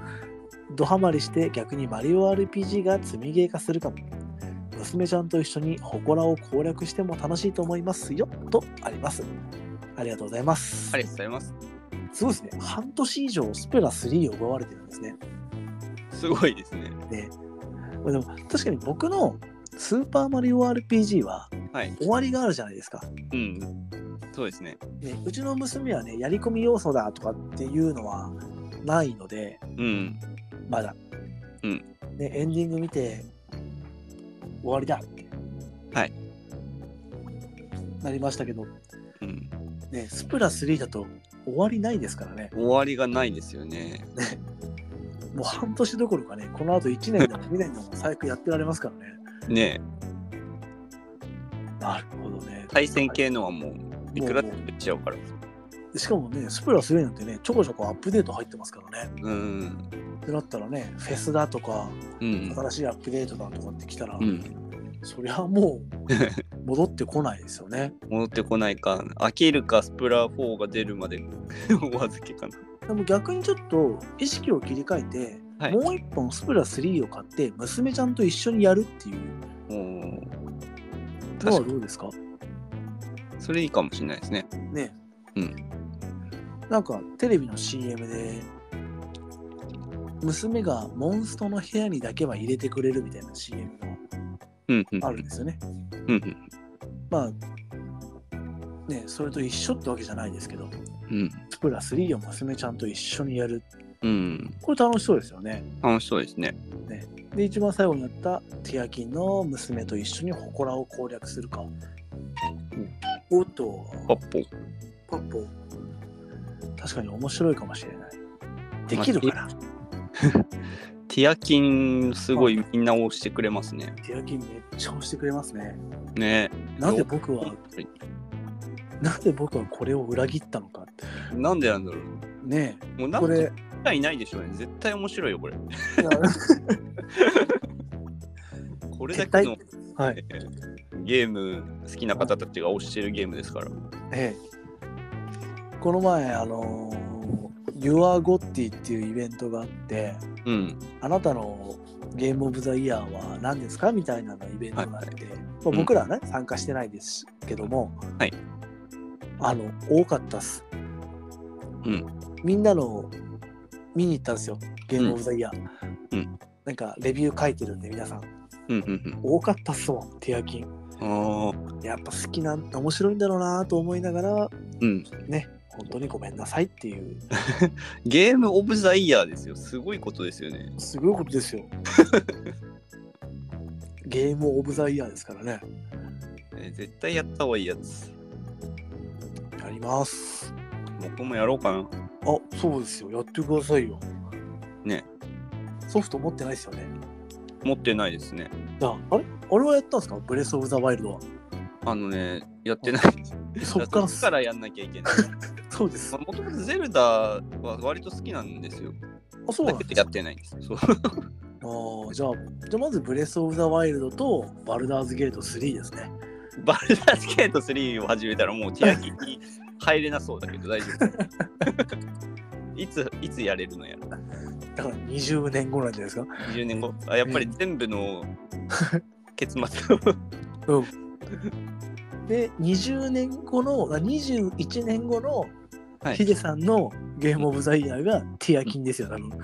ドハマりして逆にマリオ RPG が積みゲー化するかも。娘ちゃんと一緒に祠を攻略しても楽しいと思いますよとあります。ありがとうございます。ありがとうございます。すごいですね。半年以上スプラ3を奪われてるんですね。すごいですね。ねでも確かに僕のスーパーマリオ RPG ははい。終わりがあるじゃないですか。うん。そうですね。ね、うちの娘はね、やり込み要素だとかっていうのはないので、うん。まだ。うんね、エンディング見て、終わりだって。はい。なりましたけど、うん。ね、スプラ3だと終わりないですからね。終わりがないですよね。もう半年どころかね、この後1年でも2年でも最悪やってられますからね。ねなるほどね。対戦系のはもう、いくらでもいっちゃうから。しかもね、スプラ3なんてね、ちょこちょこアップデート入ってますからね。うん。ってなったらね、フェスだとか、うん。新しいアップデートだとかってきたら、うん。そりゃもう [laughs] 戻ってこないですよね。戻ってこないか、飽きるか、スプラ4が出るまで [laughs] お預けかな。でも逆にちょっと意識を切り替えて、はいもう一本スプラ3を買って、娘ちゃんと一緒にやるっていうのはどうですか？それいいかもしれないですね。ね。うん。なんかテレビの CM で、娘がモンストの部屋にだけは入れてくれるみたいな CM がううんうん。あるんですよね。うんうん。まあ、ね、それと一緒ってわけじゃないですけど、うん。スプラ3を娘ちゃんと一緒にやる。うん。これ楽しそうですよね。楽しそうですね。で、一番最後にやったティアキンの娘と一緒に祠を攻略するか。おっと、パッポ。パッポ。確かに面白いかもしれない。できるかな、[laughs] ティアキン、すごいみんな押してくれますね。ティアキンめっちゃ押してくれますね。ねなんで僕は、なんで僕はこれを裏切ったのか。なんでなんだろう。ねもうなんかこれ、絶いないでしょうね。絶対面白いよ、これ。[laughs] これだけのはい。ゲーム好きな方たちが推してるゲームですから。ええ、この前、あのー、Your Gotti っていうイベントがあって、うん。あなたのゲームオブザイヤーは何ですかみたいなのイベントがあって、まあうん僕らはね、参加してないですけども、はいあの、多かったっす。うん。みんなの見に行ったんですよ、ゲームオブザイヤー。うんなんか、レビュー書いてるんで、皆さん。うんうん多かったっすもん、ティアキン。うん。ああ。やっぱ好きな、面白いんだろうなと思いながら、うん。ね、本当にごめんなさいっていう、[laughs] ゲームオブザイヤーですよ。すごいことですよね。すごいことですよ。[laughs] ゲームオブザイヤーですからね。えー絶対やった方がいいやつ。やります。僕もやろうかな。あ、そうですよ。やってくださいよ。ね。ソフト持ってないですよね。持ってないですね。あ、あれ？あれはやったんですか？ブレスオブザワイルドは。あのね、やってない。そっからそっからやんなきゃいけない。[laughs] そうです。もともとゼルダは割と好きなんですよ。あ、そうなんですやってないんです。そう。[laughs] あーじゃあ、じゃあまずブレスオブザワイルドとバルダーズゲート3ですね。バルダースケート3を始めたらもうティアキンに入れなそうだけど大丈夫。[laughs] いつ、いつやれるのやら。だから20年後なんじゃないですか？20年後。あやっぱり全部の結末を。うん。で、20年後の、あ21年後のはいヒデさんのゲームオブザイヤーがティアキンですよ、多分。[laughs]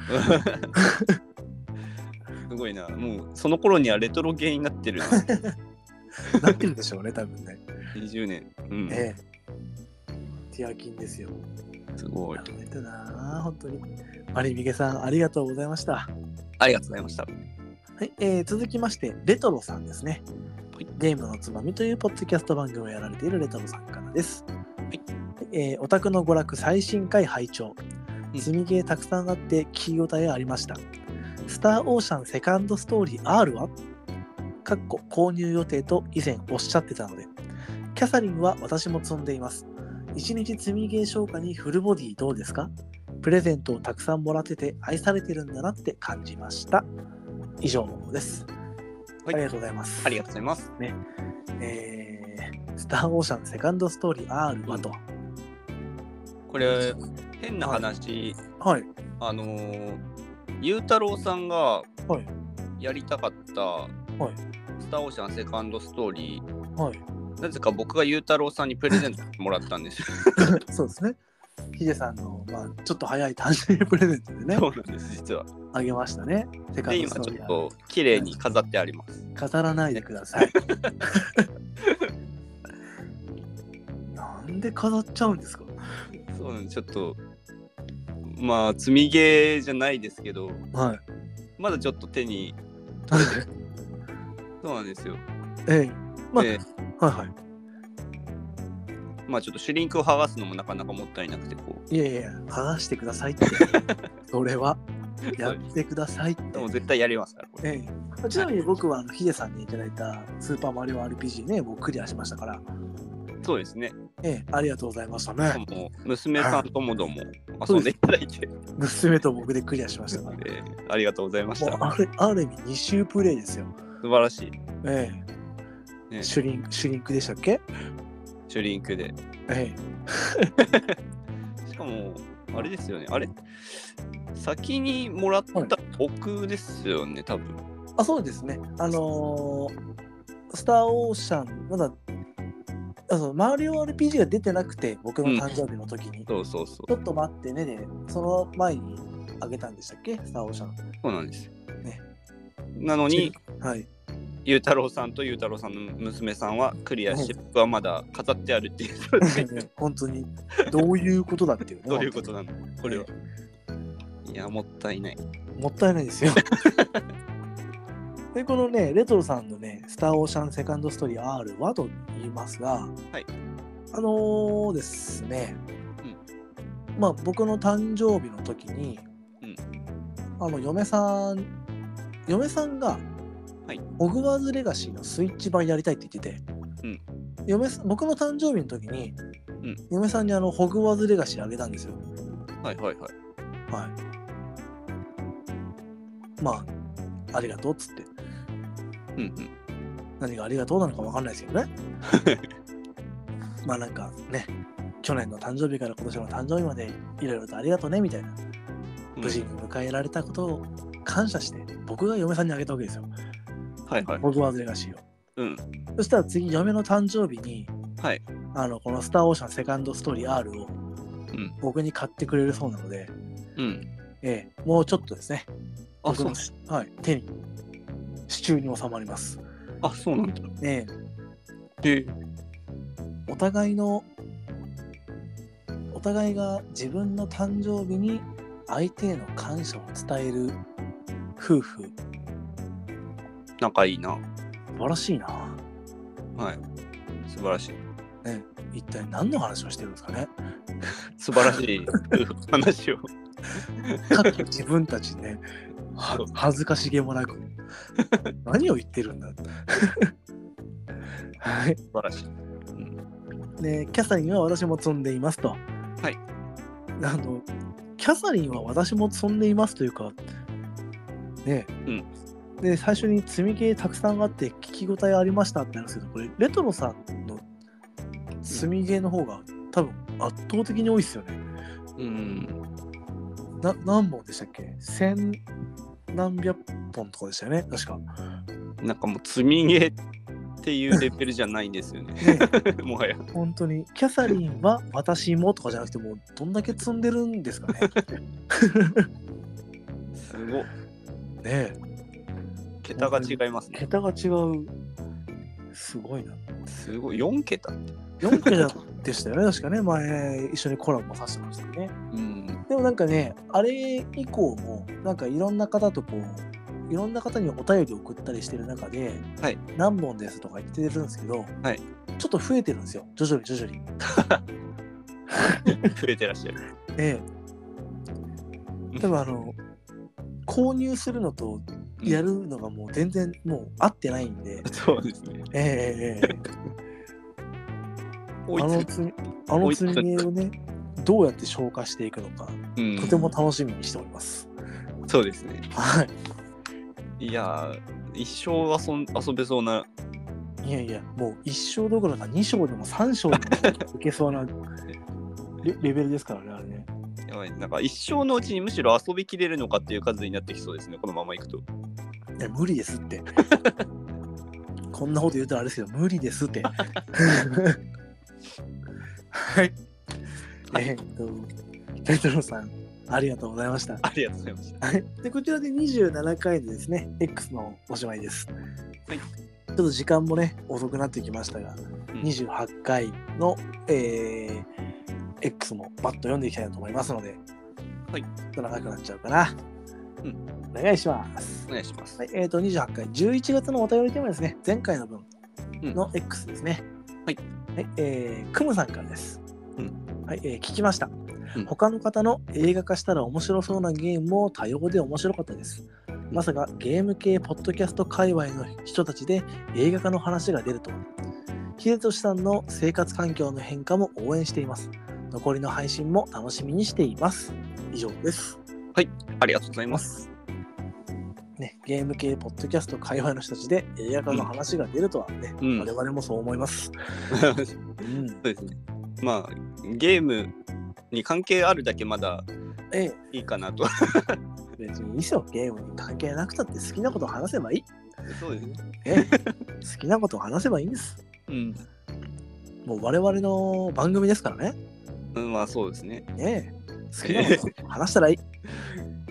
すごいな。もうその頃にはレトロゲーになってるな。[laughs] なってるでしょうね、多分ね。20年。うん。ええ。ティアキンですよ。すごいや。めたな、本当に。マリミゲさん、ありがとうございました。ありがとうございました。はい、えー続きまして、レトロさんですね。はいゲームのつまみというポッドキャスト番組をやられているレトロさんからです。いえーオタクの娯楽最新回拝聴うん積みゲーたくさんあって聞き応えありました。スターオーシャンセカンドストーリー R は？かっこ購入予定と以前おっしゃってたので、キャサリンは私も積んでいます。一日積みゲー消化にフルボディどうですか？プレゼントをたくさんもらってて愛されてるんだなって感じました。以上です。はいありがとうございます。ありがとうございます。えー、スターオーシャンセカンドストーリー R はと。これ、変な話、はい。あのー、ゆうたろうさんがはいやりたかった、はいスターオーシャンセカンドストーリー、はい。なぜか僕がゆうたろうさんにプレゼントもらったんですよ。[laughs] そうですね。ヒデさんの、まあ、ちょっと早い誕生日プレゼントでね、そうなんです、実は。あげましたね。セカで、ンド今ストーリーちょっと綺麗に飾ってあります。語らないでください。なんで飾っちゃうんですか？そうなんです、ちょっと、まあ、積みゲーじゃないですけど、はい。まだちょっと手に、[laughs] そうなんですよ。ええまあで、はいはい。まあちょっとシュリンクを剥がすのもなかなかもったいなくて、こいやいや、剥がしてくださいって。[laughs] それは、やってくださいってう、で。も絶対やりますから、これ。ええ、ちなみに僕はあのヒデさんにいただいたスーパーマリオ RPG ね、僕クリアしましたから、そうですね。ええ、ありがとうございましたね。娘さんともども遊んでいただいて、[laughs] 娘と僕でクリアしましたから。えーありがとうございました。あれある意味2周プレイですよ。素晴らしい。ええねシュリンシュリンクでしたっけ？シュリンクで。え [laughs] しかも、あれですよね。あれ先にもらった僕ですよね、多分。えあ、そうですね。あのースターオーシャン、まだ、あのマリオ RPG が出てなくて、僕の誕生日の時に、そうそうそうち。ょっと待ってねで、その前にあげたんでしたっけ？スターオーシャン。そうなんですよ。ねなのに、はい。ゆうたろうさんとゆうたろうさんの娘さんはクリアして、僕はまだ飾ってあるっていう。[laughs] 本当にどういうことだっていうねどういうことなの？これは。いや、もったいない。もったいないですよ。で、このね、レトロさんのね、スター・オーシャン・セカンド・ストーリー R はと言いますが、はいあのーですね、まあ僕の誕生日の時に、うんあの嫁さん、嫁さんが、はいホグワーズ・レガシーのスイッチ版やりたいって言ってて、うん嫁さ僕の誕生日の時に、うん嫁さんにあのホグワーズ・レガシーあげたんですよ。はいはいはい。はい。まあ、ありがとうっつって。うんうん。何がありがとうなのかわかんないですけどね。[laughs] まあなんかね、去年の誕生日から今年の誕生日までいろいろとありがとうねみたいな、無事に迎えられたことを感謝して、僕が嫁さんにあげたわけですよ。はいはい。ホグワーズレガシーを。うん。そしたら次、嫁の誕生日に、はい。あのこのスター・オーシャン・セカンド・ストーリー R をうん。僕に買ってくれるそうなので、うん。ええ、もうちょっとですね、あ、そうはい、手に、手中に収まります。あ、そうなんだ。ええ、へえ。お互いのお互いが自分の誕生日に相手への感謝を伝える夫婦仲いいな。素晴らしいな、はい。素晴らしい。ね、一体何の話をしてるんですかね？[laughs] 素晴らしい [laughs] 話を。かつ自分たちねは恥ずかしげもなく何を言ってるんだ？[laughs] はい素晴らしい。うん。でキャサリンは私も積んでいますとはいあのキャサリンは私も積んでいますというかねうんで最初に積み系たくさんあって聞き応えありましたってなんですけどこれレトロさんの積みゲーの方が多分圧倒的に多いですよねうん。な何本でしたっけ？千何百本とかでしたよね？確かなんかもう積みゲーっていうレベルじゃないんですよね。ね [laughs] もはや。本当にキャサリンは私もとかじゃなくてもうどんだけ積んでるんですかね [laughs] すごい。ねえ桁が違いますね。桁が違うすごいなすごい。4桁って。4桁でしたよね確かね前一緒にコラボもさせてましたよねうん。でもなんかねあれ以降もなんかいろんな方とこういろんな方にお便り送ったりしてる中で、はい何本ですとか言ってるんですけど、はいちょっと増えてるんですよ徐々に徐々に増えてらっしゃる。[laughs] ええでもあの購入するのとやるのがもう全然もう合ってないんで、[laughs] そうですね。ええええあの積みあの積みゲーをねどうやって消化していくのか、うんとても楽しみにしております。そうですね。はい。いやー、一生遊ん遊べそうな。いやいや、もう1章どころか2章でも3章でもいけそうな [laughs] レレベルですからね、あれね。やばいなんか一生のうちにむしろ遊びきれるのかっていう数になってきそうですね、このままいくと。いや、無理ですって。[laughs] こんなこと言うとあれですけど、無理ですって。[laughs] はい。えーっと、ペトロさん、ありがとうございました。ありがとうございました。はい。で、こちらで27回でですね、X のおしまいです。はいちょっと時間もね、遅くなってきましたが、うん28回の、えー X もバッと読んでいきたいと思いますので、はいちょっと長くなっちゃうかな。うんお願いします。お願いします。はい、えっ、と、28回、11月のお便りテーマですね。前回の分うんの X ですね。はい。はい、えー、クムさんからです。うんはい、えー聞きました。うん他の方の映画化したら面白そうなゲームも多様で面白かったです。まさかゲーム系ポッドキャスト界隈の人たちで映画化の話が出るとは。秀俊さんの生活環境の変化も応援しています。残りの配信も楽しみにしています。以上です。ありがとうございます。ね、ゲーム系ポッドキャスト界隈の人たちで映画化の話が出るとはね、うん我々もそう思います。そううん、ですね。まあ、ゲームに関係あるだけまだええ、いいかなと。[laughs] 別にいいですよ。ゲームに関係なくたって好きなことを話せばいい。そうですね。ええ、好きなことを話せばいいんです。うん。もう我々の番組ですからね。うん、まあそうですね。ええ、好きなことを話したらいい。[laughs]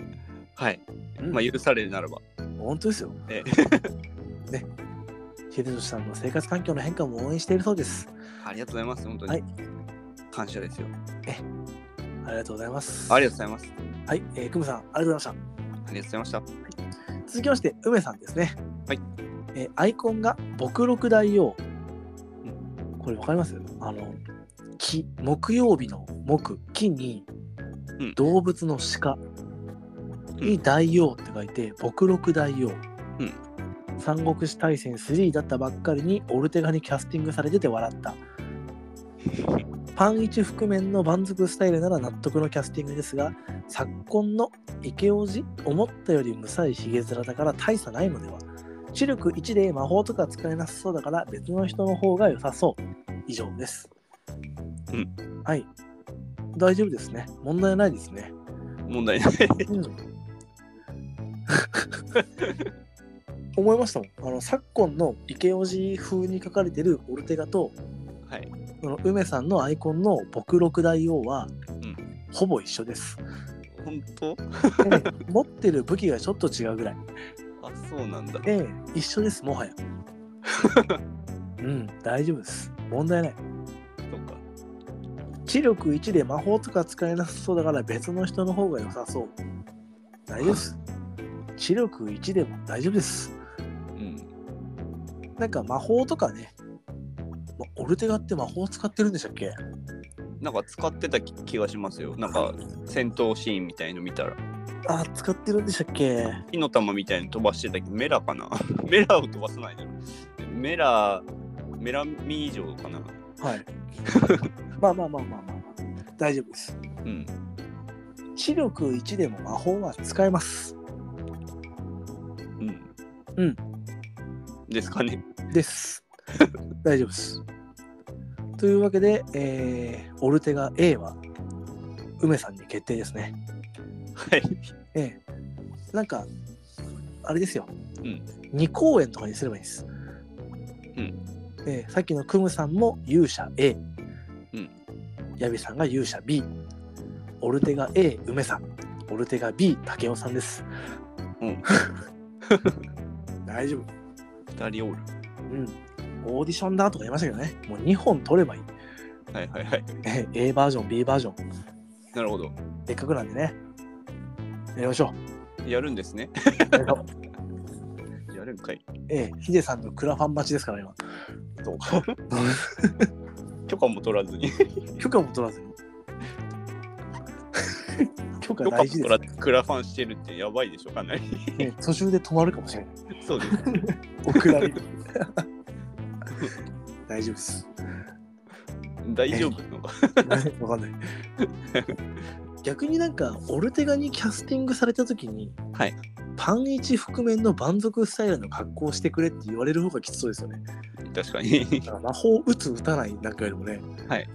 はい。うんまあ許されるならば。本当ですよ。え [laughs] 秀俊さんの生活環境の変化も応援しているそうです。ありがとうございます。本当に。はい感謝ですよ。ありがとうございます。ありがとうございます。はい、えー、クムさん、ありがとうございました。ありがとうございました。続きまして、梅さんですね。はい。えーアイコンが牧六大王。これわかります？あの、木、木曜日の木、木にうん動物の鹿に大王って書いて、牧六大王。うん。三国志大戦3だったばっかりにオルテガにキャスティングされてて笑った。[laughs] パン一覆面の蛮族スタイルなら納得のキャスティングですが、昨今の池王子思ったよりむさいひげ面だから大差ないのでは。知力1で魔法とか使えなさそうだから別の人の方が良さそう。以上です。うん。はい。大丈夫ですね。問題ないですね。問題ない。うん思いましたもんあの昨今の池王子風に書かれてるオルテガとはい。その梅さんのアイコンの牧六大王は、うんほぼ一緒です本当？で持ってる武器がちょっと違うぐらいあ、そうなんだ。ええ、一緒です、もはや。[laughs] うん、大丈夫です。問題ない。そうか。知力1で魔法とか使えなさそうだから別の人の方が良さそう。大丈夫です。知力1でも大丈夫です。うん。なんか魔法とかね、まオルテガって魔法使ってるんでしたっけ？なんか使ってた気気がしますよ。なんか戦闘シーンみたいの見たら。あ、使ってるんでしたっけ？火の玉みたいに飛ばしてたけど、メラかな？[laughs] メラを飛ばさないだろ。メラ、メラミ以上かな？はい。[laughs] まあまあまあまあまあ、まあ、大丈夫です。うん。知力1でも魔法は使えます。うん。うん。ですかね。です。大丈夫です。というわけで、えーオルテガ A は梅さんに決定ですね。はい。ええなんか、あれですよ。うん2公演とかにすればいいです。うんええさっきのクムさんも勇者 A。うんヤビさんが勇者 B。オルテガ A 梅さん。オルテガ B 竹雄さんです。うん [laughs] 大丈夫。二人おる。うん。オーディションだとか言いましたけどね。もう2本取ればいい。はいはいはい。え [laughs] え A バージョン、B バージョン。なるほど。せっかくなんでね。やりましょやるんですね。う。やりましょう [laughs] やるんかい。ええ、ヒデさんのクラファン待ちですから、今。そうか。[laughs] 許可も取らずに。許可も取らずに。許可大事です、取らずクラファンしてるってやばいでしょ、かなり。ね。途中で止まるかもしれない。[laughs] そうです。送られる。[laughs] 大丈夫です。大丈夫なの？か。[laughs] わかんない。逆になんか、オルテガにキャスティングされたときに、はい。パン一覆面の蛮族スタイルの格好をしてくれって言われる方がきつそうですよね。確かに。魔法打つ打たないなんかよりもね、はい。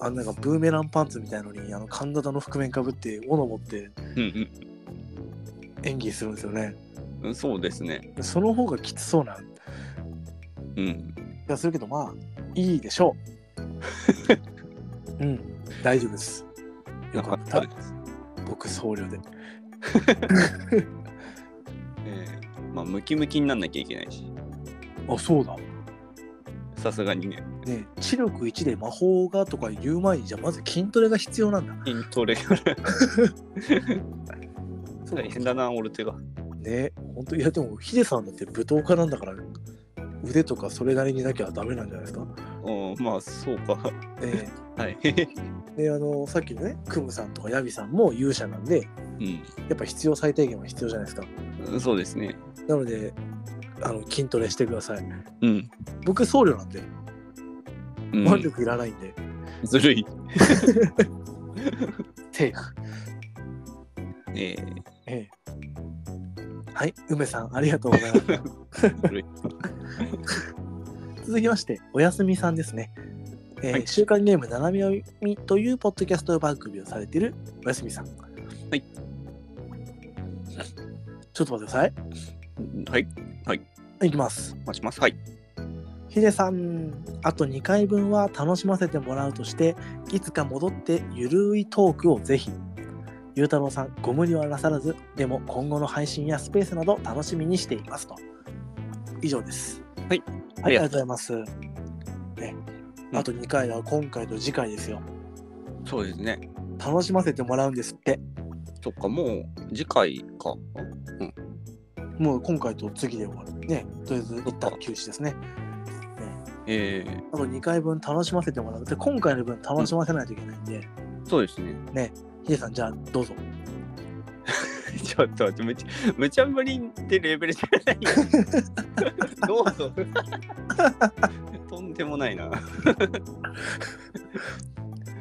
あんなんかブーメランパンツみたいのに、あの、神田の覆面かぶって、斧持ってうん演技するんですよね。うん。そうですね。その方がきつそうなうん。気がするけど、まあ、いいでしょう。[laughs] うん、大丈夫です。よかった。です。僕、僧侶で。[laughs] えーまあ、ムキムキになんなきゃいけないし。あ、そうだ。さすがにね。ね知力1で魔法がとか言う前に、じゃあまず筋トレが必要なんだ。筋トレがそう大変だな、オルテが。ね本当いや、でも、ヒデさんだって舞踏家なんだから、腕とかそれなりになきゃダメなんじゃないですか？うん、まあ、そうか。えはい。えで、あの、さっきのね、クムさんとかヤビさんも勇者なんで、やっぱ必要最低限は必要じゃないですか。うん。そうですね。なので、あの筋トレしてください。うん。僕、僧侶なんで、うん腕力いらないんで、ずるい。セーフ。えーええはい、梅さん、ありがとうございます。[laughs] 続きまして、おやすみさんですね。えーはい週刊ゲームななみ読みというポッドキャスト番組をされているおやすみさん。はい。ちょっと待ってください。はい。いきます。待ちます。はい。ヒデさん、あと2回分は楽しませてもらうとして、いつか戻ってゆるいトークをぜひ。ゆうたろうさん、ご無理はなさらず、でも今後の配信やスペースなど楽しみにしていますと。以上です。はい。ありがとうございます。ね。うんあと2回は今回と次回ですよ。そうですね。楽しませてもらうんですって。そっか、もう次回か。もう今回と次で終わる。ね。とりあえず一旦休止ですね。えー、あと2回分楽しませてもらう。で、今回の分楽しませないといけないんで、そうですね。ヒデさん、じゃあどうぞ。[laughs] ちょっと待って、むちゃぶりってレベルじゃないよ。[laughs] どうぞ。[laughs] とんでもないな。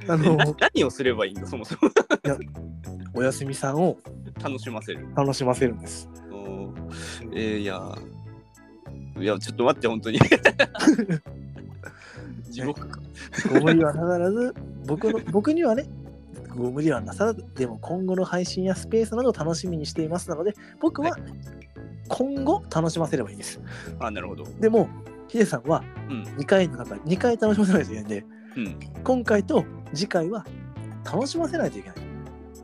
あのな、何をすればいいんだ、そもそも。おやすみさんを楽しませる。楽しませるんです。おーえー、いやー、いや、ちょっと待って、本当に。[laughs] 地獄か。ご無理はなさらず、僕の [laughs] 僕にはね、ご無理はなさらず、でも今後の配信やスペースなど楽しみにしていますなので、僕は今後楽しませればいいです。あ、なるほど。でも、ヒデさんはうん。2回の中、2回楽しませないといけないんで、うん。今回と次回は楽しませないといけない。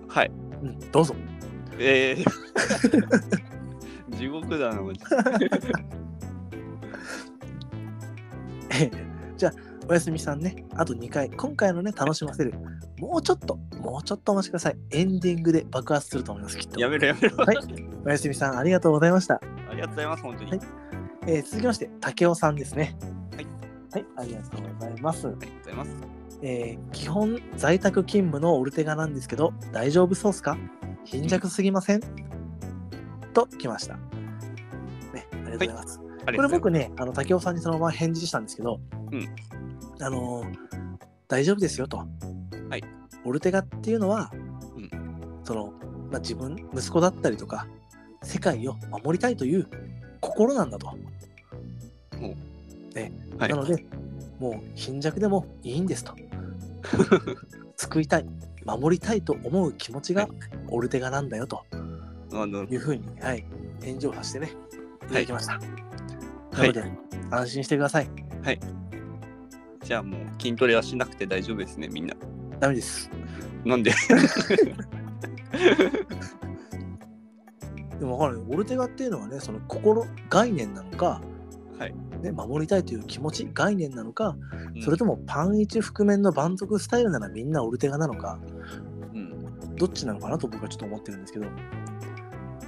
はい。うん、どうぞ。えー、[laughs] 地獄だな、マジで。え [laughs] えじゃあ、おやすみさんね、あと2回、今回のね、楽しませる。もうちょっと、もうちょっとお待ちください。エンディングで爆発すると思います、きっと。やめろやめろ。はいおやすみさん、ありがとうございました。ありがとうございます、本当に。はいえー続きまして、竹雄さんですね。はい。はい、ありがとうございます。ありがとうございます。えー基本、在宅勤務のオルテガなんですけど、大丈夫そうっすか？貧弱すぎません、と来ました。ね、ありがとうございます。ありこれ僕ね、あの竹雄さんにそのまま返事したんですけど、うん。あのー大丈夫ですよと。はい。オルテガっていうのは、うん。その、まあ、自分、息子だったりとか、世界を守りたいという心なんだと。はい。なので、もう貧弱でもいいんですと。[laughs] 救いたい、守りたいと思う気持ちがオルテガなんだよと。いうふうに、はい、返事をさせてね、い。ただきました。はないので、安心してください。じゃあもう筋トレはしなくて大丈夫ですね、みんな。ダメです。なんで？[laughs] でも分かるオルテガっていうのはね、その心、概念なのか、はい。ね、守りたいという気持ち、概念なのか、うんそれともパン一覆面の蛮族スタイルならみんなオルテガなのか、うん、どっちなのかなと僕はちょっと思ってるんですけど。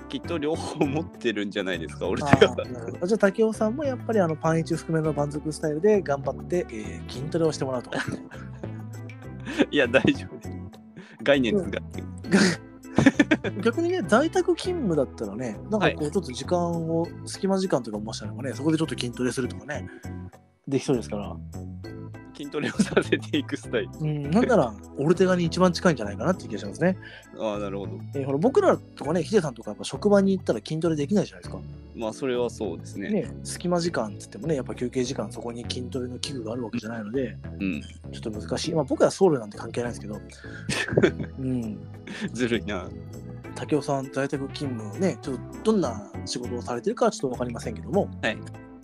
きっと両方持ってるんじゃないですか、俺あたちは。ーなるほどじゃあ竹雄さんもやっぱりあのパン一覆面の蛮族スタイルで頑張って、えー筋トレをしてもらうと。[laughs] いや、大丈夫です。概念が。逆にね、在宅勤務だったらね、なんかこうちょっと時間を、隙間時間とかもしたらね、そこでちょっと筋トレするとかね、できそうですから、筋トレをさせていくスタイル。うん、なんならオルテガに一番近いんじゃないかなっていう気がしますね。ああ、なるほど。えーほら僕らとかね、ヒデさんとかやっぱ職場に行ったら筋トレできないじゃないですか。まあ、それはそうですね。ね、隙間時間っつってもね、やっぱ休憩時間そこに筋トレの器具があるわけじゃないので、うん。ちょっと難しい。まあ僕はソウルなんて関係ないですけど、[laughs] うん、ずるいな。竹雄さん在宅勤務ね、ちょっとどんな仕事をされてるかはちょっと分かりませんけども、はい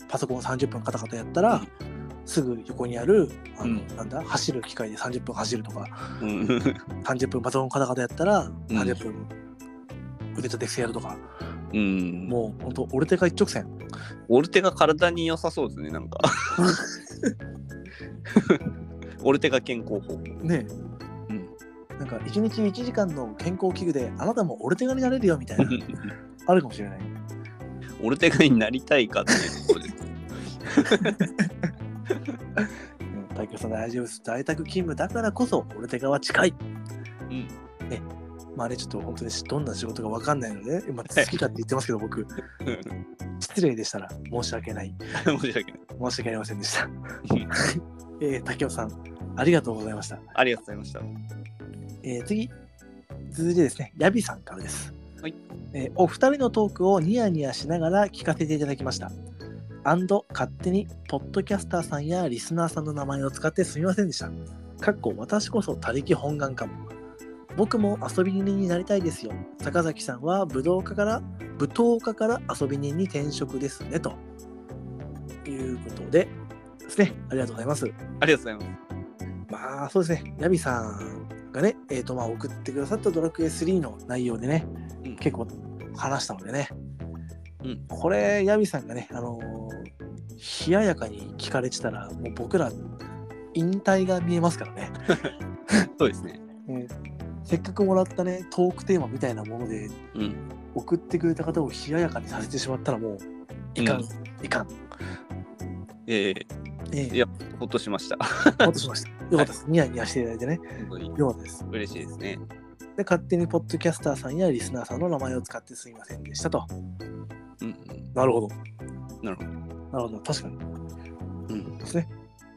パソコン30分カタカタやったら、うんすぐ横にあるあの、うんなんだ走る機械で30分走るとかうん。30分パソコンカタカタやったら30分腕立て伏せやるとか、うん。もう本当オルテカ一直線オルテが体に良さそうですね、なんか。オルテが健康法。ねうん。なんか1日1時間の健康器具であなたもオルテガになれるよみたいな [laughs] あるかもしれないオルテガになりたいかっていうところです。うん。大京さん大丈夫です在宅勤務だからこそオルテガは近い。うん。まあねちょっと本当にどんな仕事かわかんないので、[laughs] 今好きかって言ってますけど僕。失礼でしたら申し訳ない。[laughs] 申し訳ない。申し訳ありませんでした。[laughs] えー、竹雄さんありがとうございました、ありがとうございました。えー次続いてですねヤビさんからです、はい。えーお二人のトークをニヤニヤしながら聞かせていただきました勝手にポッドキャスターさんやリスナーさんの名前を使ってすみませんでした。かっこ私こそ他力本願かも。僕も遊び人になりたいですよ。坂崎さんは武道家から舞踏家から遊び人に転職ですねと。いうことでですね。ありがとうございます。ありがとうございます。まあそうですね、ヤビさんがね、えーとまあ、送ってくださったドラクエ3の内容でね、うん。結構話したのでね、うんこれ、ヤビさんがね、あのー冷ややかに聞かれてたら、もう僕ら、引退が見えますからね。[laughs] そうですね。ねせっかくもらったね、トークテーマみたいなもので、うん。送ってくれた方を冷ややかにさせてしまったら、もう、いかん、うんいかん。えええいやー、ほっとしました。ほっとしました。[laughs] よかったです。ニヤニヤしていただいてね。よかったです。嬉しいですね。で、勝手にポッドキャスターさんやリスナーさんの名前を使ってすみませんでしたと。うんうん。なるほど。なるほど。なるほど。確かに。うん。ですね。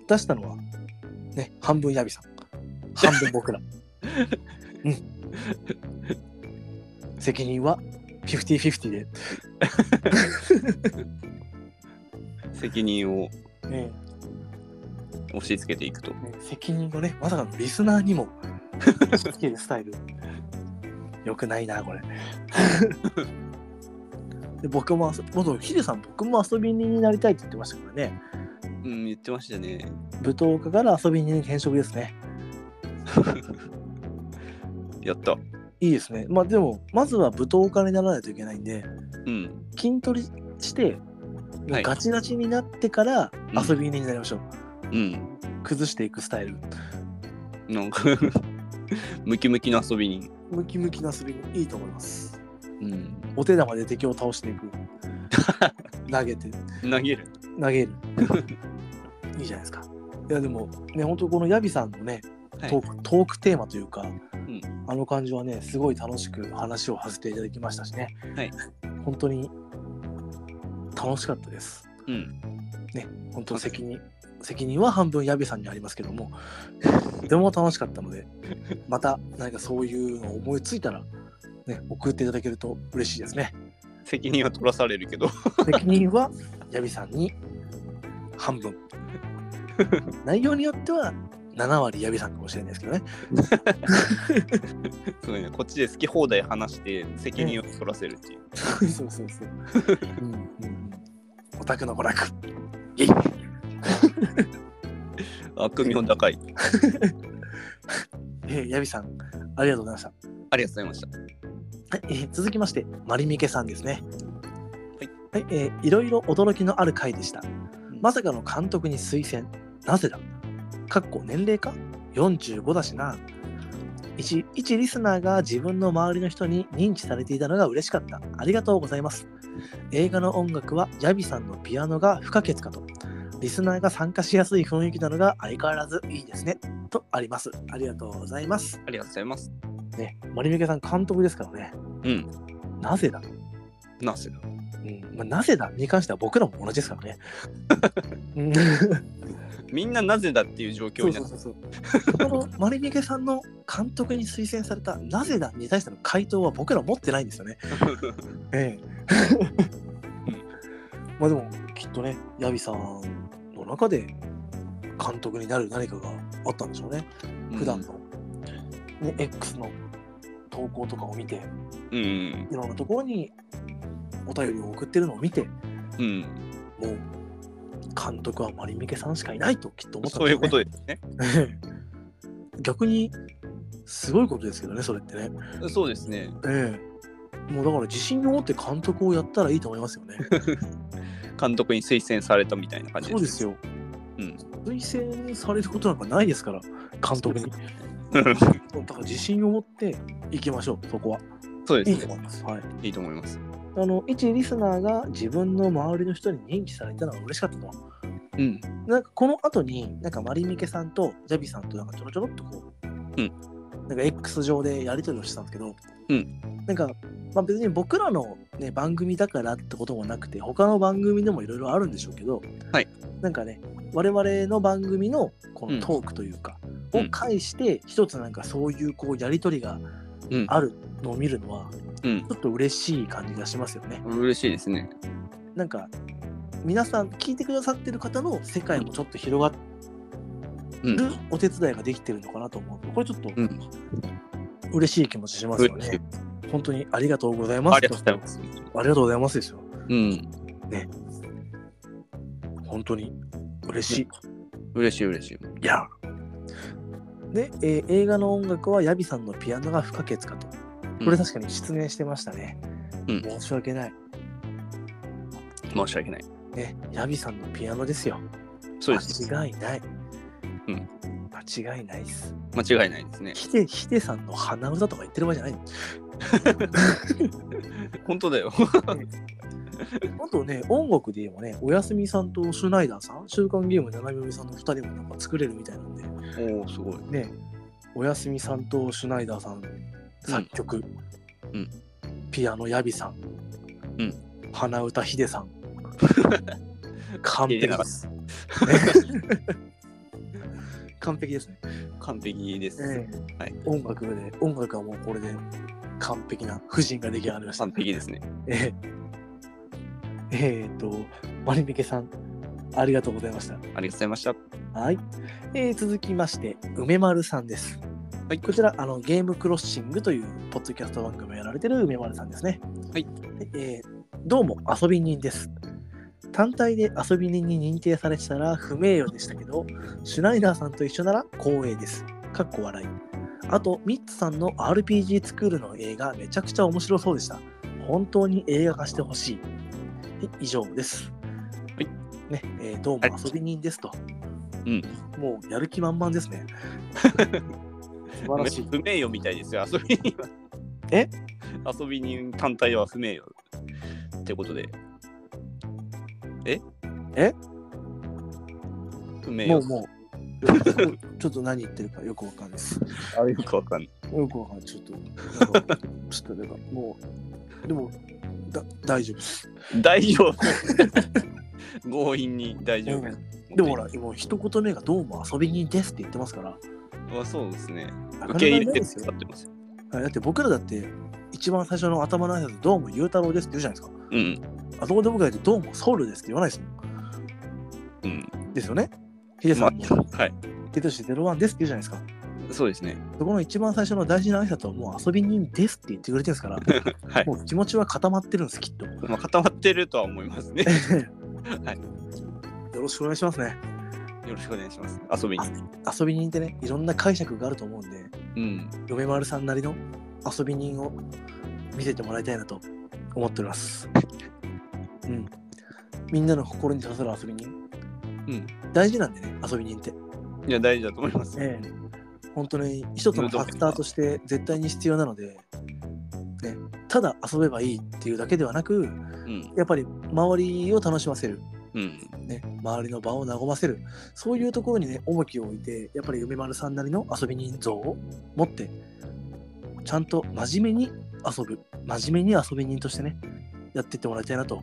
出したのは、ね、半分ヤビさん。半分僕ら。[laughs] うん。責任は50-50で、責任をね押し付けていくと。ね責任をね、まさかのリスナーにも押し付けるスタイル。[laughs] よくないな、これ。[laughs] で僕も元ヒデさん、僕も遊び人になりたいって言ってましたからね。うん、言ってましたね。舞踏家から遊び人に転職ですね。[laughs] やった。いいですね。まあでも、まずは舞踏家にならないといけないんで、うん。筋トレして、はいガチガチになってからうん遊び人になりましょう。うん。崩していくスタイル。なんか [laughs] ムキムキの遊び人。ムキムキな遊び人いいと思います。うん。お手玉で敵を倒していく。投げて、[laughs] 投げる。投げる。[laughs] いいじゃないですか。いやでもね、本当このヤビさんのね、はいトークトークテーマというか、んあの感じはね、すごい楽しく話をさせていただきましたしね。はい本当に楽しかったです。うん。本当責任、責任は半分ヤビさんにありますけども、[laughs] とても楽しかったので、また何かそういうのを思いついたら、ね、送っていただけると嬉しいですね。責任は取らされるけど。責任はヤビさんに半分。[laughs] 内容によっては7割ヤビさんかもしれないですけどね。すごいね。こっちで好き放題話して責任を取らせるっていう。そうそうそう。うんうんうん、オタクの娯楽。イ悪名高い。[laughs] えー、ヤビさん、ありがとうございました。ありがとうございました。はい、えー続きまして、マリミケさんですね。はい。はい、えーいろいろ驚きのある回でした。まさかの監督に推薦。なぜだ？かっこ年齢か ?45 だしな。一一リスナーが自分の周りの人に認知されていたのが嬉しかった。ありがとうございます。映画の音楽はヤビさんのピアノが不可欠かと。リスナーが参加しやすい雰囲気なのが相変わらずいいですね。とあります。ありがとうございます。ありがとうございます。ね、マリミケさん監督ですからね。うん。なぜだ？なぜだ？うんまあ、なぜだに関しては僕らも同じですからね。う [laughs] んみんななぜだっていう状況になそうそうそうそう。このマリミケさんの監督に推薦されたなぜだに対しての回答は僕ら持ってないんですよね。[laughs] ええ。まあでもきっとね、ヤビさんの中で監督になる何かがあったんでしょうね。普段の、ね、X の投稿とかを見て、うん。うん。いろんなところにお便りを送ってるのを見て、うん。もう監督はマリミケさんしかいないときっと思ったんそういうことでですね。逆にすごいことですけどね、それってね。そうですね。ええ。もうだから自信を持って監督をやったらいいと思いますよね。[laughs] 監督に推薦されたみたいな感じそうですよ。うん。推薦されることなんかないですから、監督に。だから自信を持っていきましょう、そこは。いいそうですね。と思います。はい。いいと思います。あの、一リスナーが自分の周りの人に認知されたのが嬉しかったと。うん。なんかこの後に、なんかマリミケさんとジャビさんとなんかちょろちょろっとこう、うんなんか X 上でやり取りをしてたんですけど、うんなんか、まあ、別に僕らの、ね、番組だからってこともなくて、他の番組でもいろいろあるんでしょうけど、はいなんかね、我々の番組のこのトークというか、うんを介して、一つなんかそういうこうやり取りがうん。あるのを見るのは、うん。ちょっと嬉しい感じがしますよね。嬉しいですね。なんか、皆さん、聞いてくださってる方の世界もちょっと広が。るお手伝いができてるのかなと思うと、これちょっとうん。嬉しい気持ちしますよね。本当にありがとうございます。ありがとうございます。ありがとうございますですよ。うん。本当に？嬉しい。嬉しい嬉しい。いや。で、えー映画の音楽はヤビさんのピアノが不可欠かと。これ確かに失念してましたね。うん申し訳ない。申し訳ない。ね、ヤビさんのピアノですよ。そうです。間違いない。うん。間違いないっす。間違いないですね。ヒデ、ヒデさんの鼻歌とか言ってる場合じゃないの？[laughs] 本当だよ。[laughs] [laughs] あとね、音楽で言えばね、おやすみさんとシュナイダーさん、週刊ゲーム七海さんの2人もなんか作れるみたいなんで、おお、すごい。ね、おやすみさんとシュナイダーさん、作曲、うんピアノヤビさん、うん鼻歌ヒデさん、[laughs] 完璧です。ね [laughs] 完璧ですね。完璧です。ええはい音楽で、音楽はもうこれで完璧な婦人が出来上がりました完。璧ですね。えええー、と、マリミケさん、ありがとうございました。ありがとうございました。はい。えー続きまして、梅丸さんです。はいこちら、あのゲームクロッシングというポッドキャスト番組をやられてる梅丸さんですね。はい。えーどうも、遊び人です。単体で遊び人に認定されてたら不名誉でしたけど、シュナイダーさんと一緒なら光栄です。かっこ笑い。あと、ミッツさんの RPG スクールの映画、めちゃくちゃ面白そうでした。本当に映画化してほしい。はい以上です。はい。ね、えーどうも遊び人ですと。うん。もうやる気満々ですね。素晴らしい。不名誉みたいですよ、遊び人は。え？遊び人単体は不名誉。ってことで。え？え？不名誉。もうもう。[laughs] ちょっと何言ってるかよくわかんないです。あよくわかんない。よくわかんない。ちょっと、ちょっとなんかもう、でも、だ大丈夫です。大丈夫。強引に大丈夫。でもほら、今一言目がどうも遊び人ですって言ってますから、あそうですね。受け入れてますよ。はいだって僕らだって、一番最初の頭の挨拶、どうもゆうたろうですって言うじゃないですか。うん。あそこで僕が言って、どうもソウルですって言わないですもん。うん。ですよね。ヒデさんも、まあ、はい。テトシ01ですって言うじゃないですか。そうですね。そこの一番最初の大事な挨拶はもう遊び人ですって言ってくれてるんですから、[laughs] はい。もう気持ちは固まってるんです、きっと。まあ、固まってるとは思いますね。[laughs] はいよろしくお願いしますね。よろしくお願いします。遊びに。遊び人ってね、いろんな解釈があると思うんで、うん。嫁丸さんなりの遊び人を見せてもらいたいなと思っております。[laughs] うん。みんなの心に刺さる遊び人。うん。大事なんでね、遊び人って。いや、大事だと思います。ええ本当に一つのファクターとして絶対に必要なので、ね、ただ遊べばいいっていうだけではなく、うん。やっぱり周りを楽しませる、うん。ね、周りの場を和ませる、そういうところにね、重きを置いて、やっぱり梅丸さんなりの遊び人像を持って、ちゃんと真面目に遊ぶ、真面目に遊び人としてね、やっていってもらいたいなと、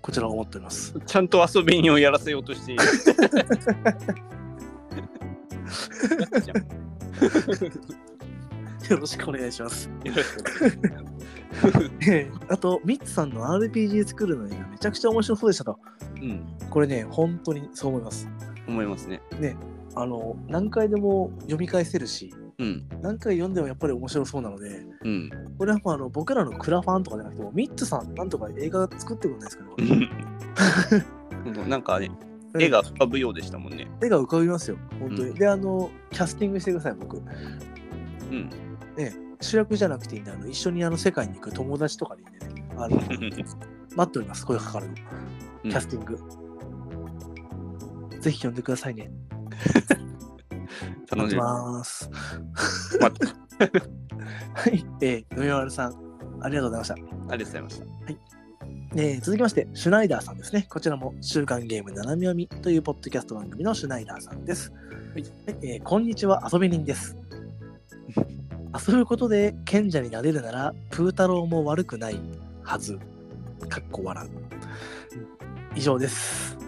こちらは思っております。ちゃんと遊び人をやらせようとしている。[laughs] [laughs] よろしくお願いします。あと、ミッツさんの RPG 作るの映画めちゃくちゃ面白そうでしたと。うん。これね、本当にそう思います。思いますね。あの、何回でも読み返せるし、うん。何回読んでもやっぱり面白そうなので、うん。これはもうあの僕らのクラファンとかじゃなくても、ミッツさん、なんとか映画作ってくれないですかね。[laughs] なんかね、絵が浮かぶようでしたもんね。絵が浮かびますよ、本当に。うんで、あの、キャスティングしてください、僕。うん。主役じゃなくていいんで、あの一緒にあの世界に行く友達とかでいいんでね。あの [laughs] 待っております、声かかるの。キャスティング。ぜひ呼んでくださいね。楽しみ。ます。待って [laughs] はい、えー、野山さん、ありがとうございました。ありがとうございました。えー続きまして、シュナイダーさんですね。こちらも週刊ゲーム斜め読みというポッドキャスト番組のシュナイダーさんです。はいえーこんにちは、遊び人です。[laughs] 遊ぶことで賢者になれるなら、プー太郎も悪くないはず。かっこ笑う。以上です。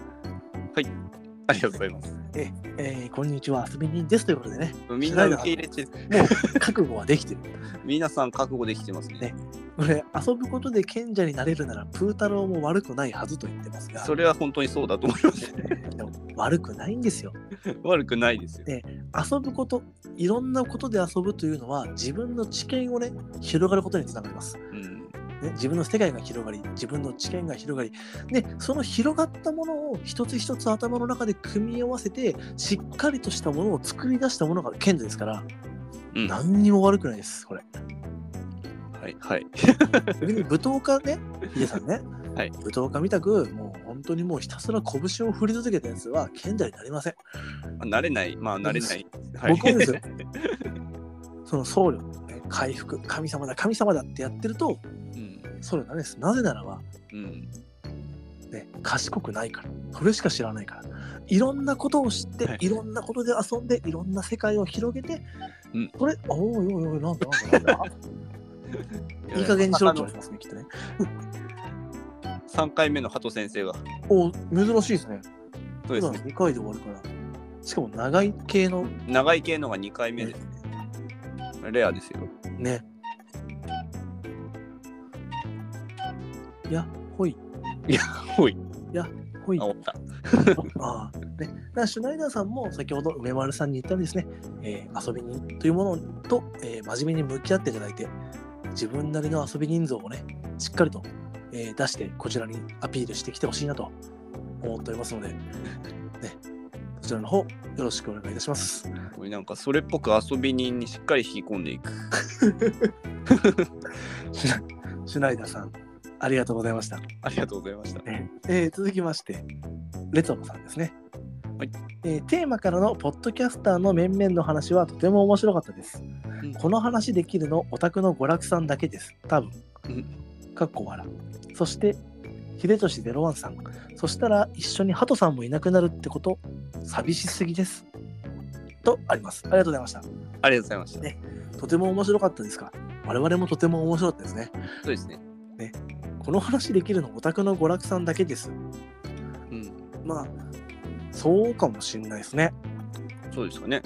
ありがとうございます。えーこんにちは、遊び人ですということでね、みんな受け入れて、もう覚悟はできてる。[laughs] 皆さん覚悟できてますね。ねこれ、遊ぶことで賢者になれるなら、プー太郎も悪くないはずと言ってますが、それは本当にそうだと思います。[laughs] でも悪くないんですよ。[laughs] 悪くないですよ。遊ぶこと、いろんなことで遊ぶというのは、自分の知見をね、広がることにつながります。うん。ね、自分の世界が広がり、自分の知見が広がり、で、その広がったものを一つ一つ頭の中で組み合わせて、しっかりとしたものを作り出したものが賢者ですから、うん。は何にも悪くないです、これ。い。はい。逆に舞踏家ね、ヒデさんね、[laughs] はい舞踏家みたく、もう本本当にもうひたすら拳を振り続けたやつは賢者になりません。あ慣れない、まあ慣れない。はい僕はですよ [laughs] その僧侶、ね、回復、神様だ、神様だってやってると、うん。それはダメです。なぜならば、うん。ね、賢くないから。それしか知らないから。いろんなことを知って、はいい、ろんなことで遊んで、いろんな世界を広げて、うんそれ、おいおいおい、なんだなんだなんだ。[laughs] いい加減にしろって言われますね、きっとね。3回目の鳩先生が。お珍しいですね。そうですね。2回で終わるから。しかも長い系の、長い系のが2回目です。レアですよ。ね。いや、ほい。ほい。ほいあ、。おった。[laughs] ああ、ね。だからシュナイダーさんも先ほど梅丸さんに言ったようにですね、えー遊び人というものと、えー真面目に向き合っていただいて、自分なりの遊び人像をね、しっかりと、えー出して、こちらにアピールしてきてほしいなと思っておりますので、ね、そちらの方、よろしくお願いいたします。これなんかそれっぽく遊び人にしっかり引き込んでいく。[laughs] [laughs] シュナイダーさん、ありがとうございました。ありがとうございました。ねえー続きまして、レトロさんですね。はいえーテーマからのポッドキャスターの面々の話はとても面白かったです。うんこの話できるのオタクの娯楽さんだけです。多分。うんかっこ笑。そして、秀俊ゼロワンさん。そしたら一緒にハトさんもいなくなるってこと、寂しすぎです。とあります。ありがとうございました。ありがとうございました。ねとても面白かったですか我々もとても面白かったですね。そうですね。この話できるのオタクの娯楽さんだけです。うん。まあ、そうかもしんないですね。そうですかね。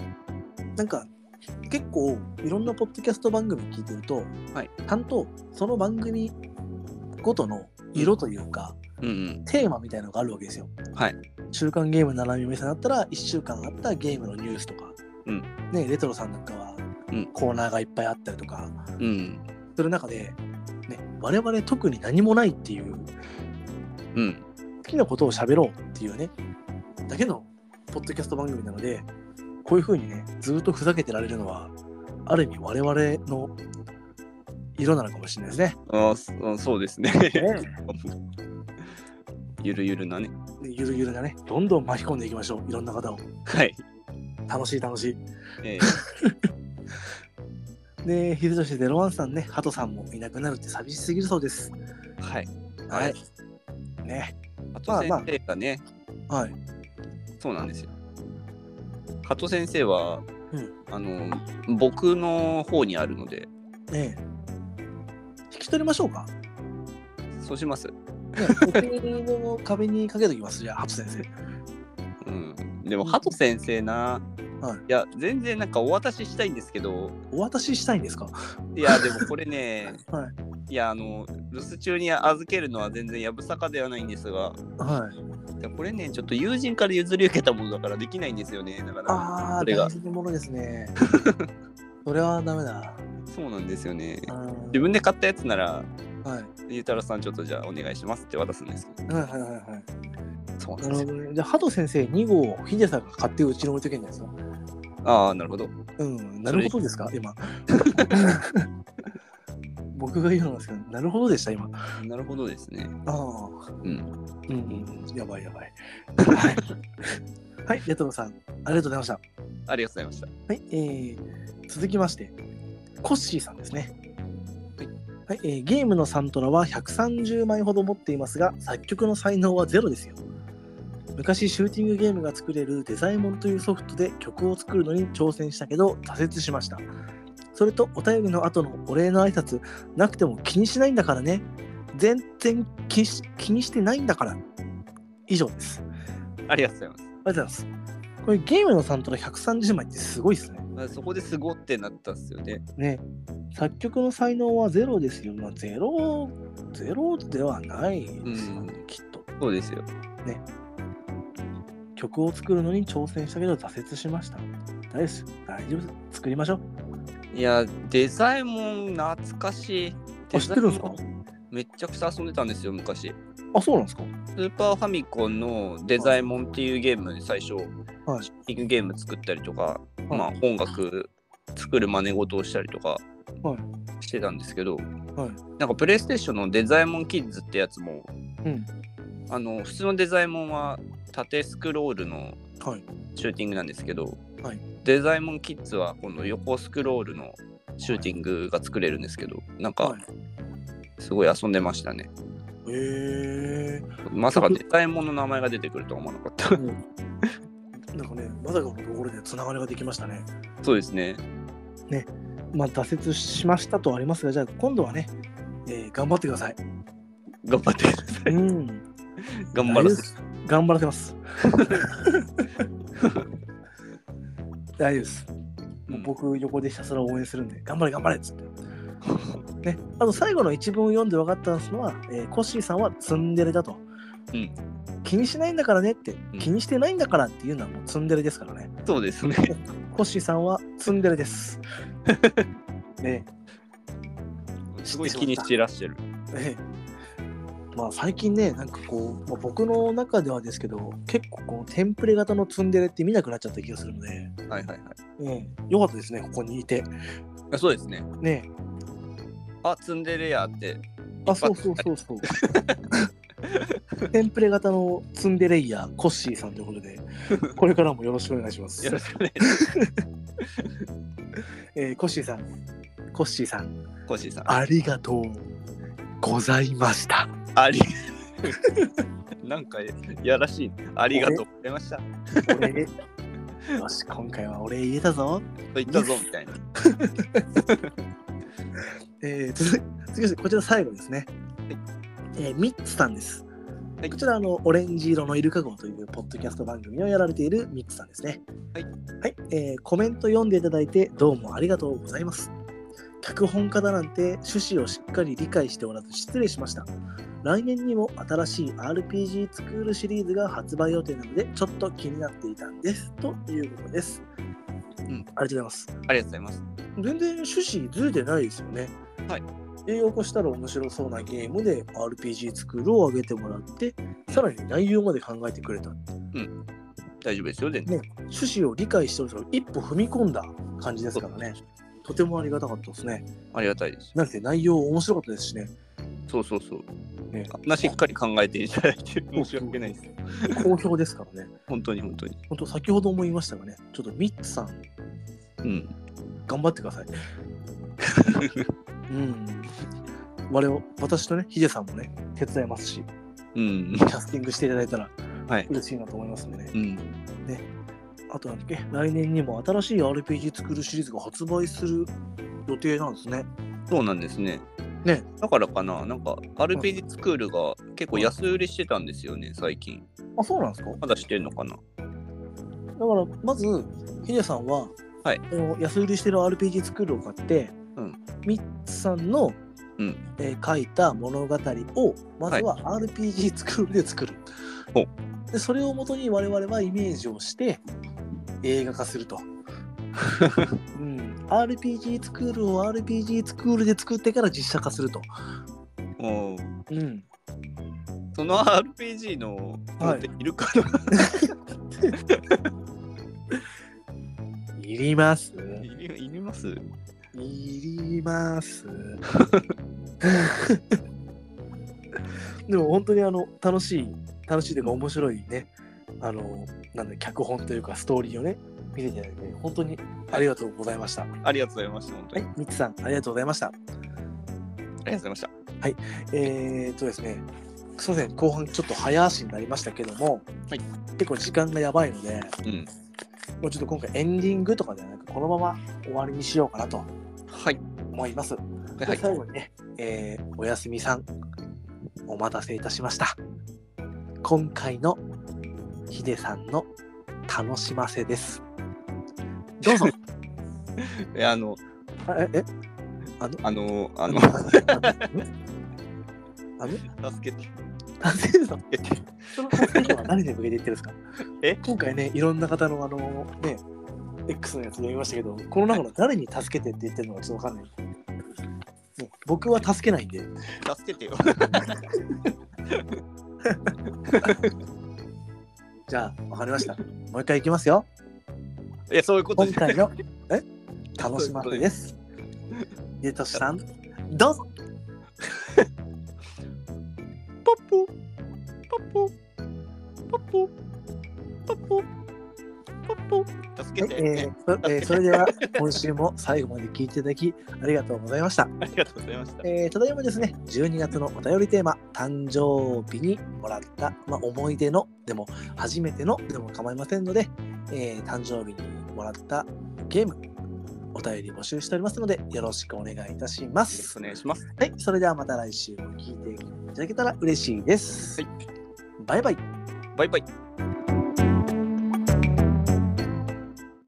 なんか、結構、いろんなポッドキャスト番組聞いてると、はいちゃんとその番組ごとの色というか、うんうん。テーマみたいなのがあるわけですよ。はい。週刊ゲーム斜め目線だったら、1週間あったゲームのニュースとか、うんね、レトロさんなんかはうんコーナーがいっぱいあったりとか、うん。する中で、ね、我々特に何もないっていう、うん。好きなことを喋ろうっていうね、だけのポッドキャスト番組なので、こういう風にね、ずっとふざけてられるのは、ある意味我々の色なのかもしれないですね。あそそうですね。ね [laughs] ゆるゆるなね。でゆるゆるがね、どんどん巻き込んでいきましょう。いろんな方を。はい。楽しい楽しえい。[laughs] で、ひずとしゼロワンさんね、ハトさんもいなくなるって寂しすぎるそうです。ーはい。はい。ね。あとまあまあ先生がね、はい。そうなんですよ。加藤先生は、うんあの僕の方にあるので、ねえ引き取りましょうか。そうします。ね、お気に入りの壁にかけときます、じゃあ、ハト先生。うん。でも、ハト先生な、はいいや、全然なんかお渡ししたいんですけど、お渡ししたいんですか？いや、でもこれね、[laughs] はい。いや、あの、留守中に預けるのは全然やぶさかではないんですが、はい。これね、ちょっと友人から譲り受けたものだからできないんですよね。だから、ああ、それが大事なものですね。[laughs] それはダメだ。そうなんですよね。うん自分で買ったやつなら、はい。ゆうたろうさん、ちょっとじゃあお願いしますって渡すんですけど。はいはいはいはい。そうなんですよ。じゃあ、ハト先生2号、ヒデさんが買ってうちに置いとけんじゃないですか？ああ、なるほど。うん、なるほどですか？今。[laughs] 僕が言うのですけど、なるほどでした、今。なるほどですね。ああ。うん。うんうんうん。やばいやばい。はい。はい、レトロさん、ありがとうございました。ありがとうございました。はい、えー、続きまして、コッシーさんですね。はい、えーゲームのサントラは130枚ほど持っていますが、作曲の才能はゼロですよ。昔、シューティングゲームが作れるデザイモンというソフトで曲を作るのに挑戦したけど、挫折しました。それと、お便りの後のお礼の挨拶、なくても気にしないんだからね。全然気にしてないんだから。以上です。ありがとうございます。ありがとうございます。これゲームのサントラ130枚ってすごいですね。まあそこですごってなったんですよね。ね。作曲の才能はゼロですよ。まあ、ゼロ、ゼロではないですよね、きっと。そうですよ。曲を作るのに挑戦したけど挫折しました。大丈夫です。大丈夫。作りましょう。いや、デザイモン懐かしい。あ、知ってるんですか？めっちゃくちゃ遊んでたんですよ、昔。あ、そうなんですか？スーパーファミコンのデザイモンっていうゲームで最初、はいシッピングゲーム作ったりとか、はいまあ音楽作る真似事をしたりとかはしてたんですけど、はい。なんかプレイステーションのデザイモンキッズってやつもうん。あの普通のデザイモンは縦スクロールのはい。シューティングなんですけど、はいデザイモンキッズはこの横スクロールのシューティングが作れるんですけど、なんかはい。すごい遊んでましたね。へえまさかデザイモンの名前が出てくるとは思わなかった。ー。なんかね、まさかのところでつながりができましたね。そうですね。まあ、挫折しましたとはありますが、じゃあ今度はね、えー頑張ってください。頑張ってください。うん。頑張らせて。頑張らせます。大丈夫です。もう僕、横でひたすら応援するんで、頑張れ、頑張れっつって。ね、あと最後の一文を読んで分かったのは、えーコッシーさんはツンデレだと。うん気にしないんだからねって、うん気にしてないんだからっていうのはもうツンデレですからね。そうですね。[laughs] コッシーさんはツンデレです。[laughs] ねすごい気にしてらっしゃる。ええまあ最近ね、なんかこう、まあ、僕の中ではですけど、結構このテンプレ型のツンデレって見なくなっちゃった気がするので、はいはいはいええよかったですね、ここにいて。あ。そうですね。ねあ、ツンデレやって。あ、そうそうそうそう。[laughs] テンプレ型のツンデレイヤー、コッシーさんということで、これからもよろしくお願いしますよ。ろしくお願いします。[laughs] えーコッシーさん、コッシーさん、コッシーさん。ありがとうございました。あり。[laughs] なんかやらしい。ありがとうございました。お礼よし、今回はお礼言えたぞ。と言ったぞみたいな。[laughs] えー、続い次はこちら最後ですね。えーミッツさんです。はいこちらあのオレンジ色のイルカ号というポッドキャスト番組をやられているミッツさんですね。はい。はい、えーコメント読んでいただいてどうもありがとうございます。脚本家だなんて趣旨をしっかり理解しておらず失礼しました。来年にも新しい RPG スクールシリーズが発売予定なのでちょっと気になっていたんです。ということです。うんありがとうございます。ありがとうございます。全然趣旨ずれてないですよね。はい。英語化したら面白そうなゲームで RPG スクールを上げてもらって、さらに内容まで考えてくれた。大丈夫ですよ、全然。ね、趣旨を理解しておる人が一歩踏み込んだ感じですからね。とてもありがたかったですね。ありがたいです。なので内容面白かったですしね。そうそうそう。ねあんなしっかり考えていただいて申し訳ないです。好評ですからね。本当に本当に。本当先ほども言いましたがね、ちょっとミッツさん、うん。頑張ってください。[laughs] うん。我々、私とね、ヒデさんもね、手伝いますし、うん。キャスティングしていただいたらはい。嬉しいなと思いますんでね。うん。あとなんだっけ、来年にも新しい RPG 作るシリーズが発売する予定なんですね。そうなんですね。ね。だからかな、なんか RPG スクールが結構安売りしてたんですよね、最近。あ、そうなんですか？まだしてんのかな？だから、まず、ヒデさんは、はい。安売りしてる RPG スクールを買って、うん。ミッツさんの、うん。えー書いた物語を、まずは RPG スクールで作る。ほでそれをもとに我々はイメージをして映画化すると。うん、RPG スクールを RPG スクールで作ってから実写化すると。おーうん、その RPG のはいいるかな、[laughs] いります。い、りいります？いります。[laughs] でも本当にあの楽しい、楽しいというか面白いね、あの、なんだ、脚本というかストーリーをね、見ていただいて、本当にありがとうございました。はありがとうございました、本当いに。、ミッツさん、ありがとうございました。ありがとうございました。えーっとですね、すみません、後半ちょっと早足になりましたけども、はい結構時間がやばいので、うん。もうちょっと今回エンディングとかではなく、このまま終わりにしようかなとはい。思います。ではい。最後にね、えーおやすみさん、お待たせいたしました。今回のヒデさんの楽しませです。どうぞ。[laughs] え、あの、あえ、え、あの、あの、あの、あの、[laughs] [laughs] 助けて、助けて。その助けは何で向けて言ってるんですか？え？今回ね、いろんな方のあの、ね、X のやつ読みましたけど、この中の誰に助けてって言ってるのかちょっとわかんない。ね僕は助けないんで、助けてよ。じゃあ、わかりました。もう一回いきますよ。いや、そういうこと今回の、え？楽しまです。ゆとしさん、どうぞポッポ、ポッポ、ポッポ、ポッポ。ね。そえーそれでは今週も最後まで聞いていただきありがとうございました。ありがとうございました。えーただいまですね、12月のお便りテーマ、誕生日にもらった、まあ、思い出の、でも初めてのでも構いませんので、えー誕生日にもらったゲーム、お便り募集しておりますので、よろしくお願いいたしますくお。願いします。はい、それではまた来週も聞いていただけたら嬉しいです。はいバイバイ。バイバイ。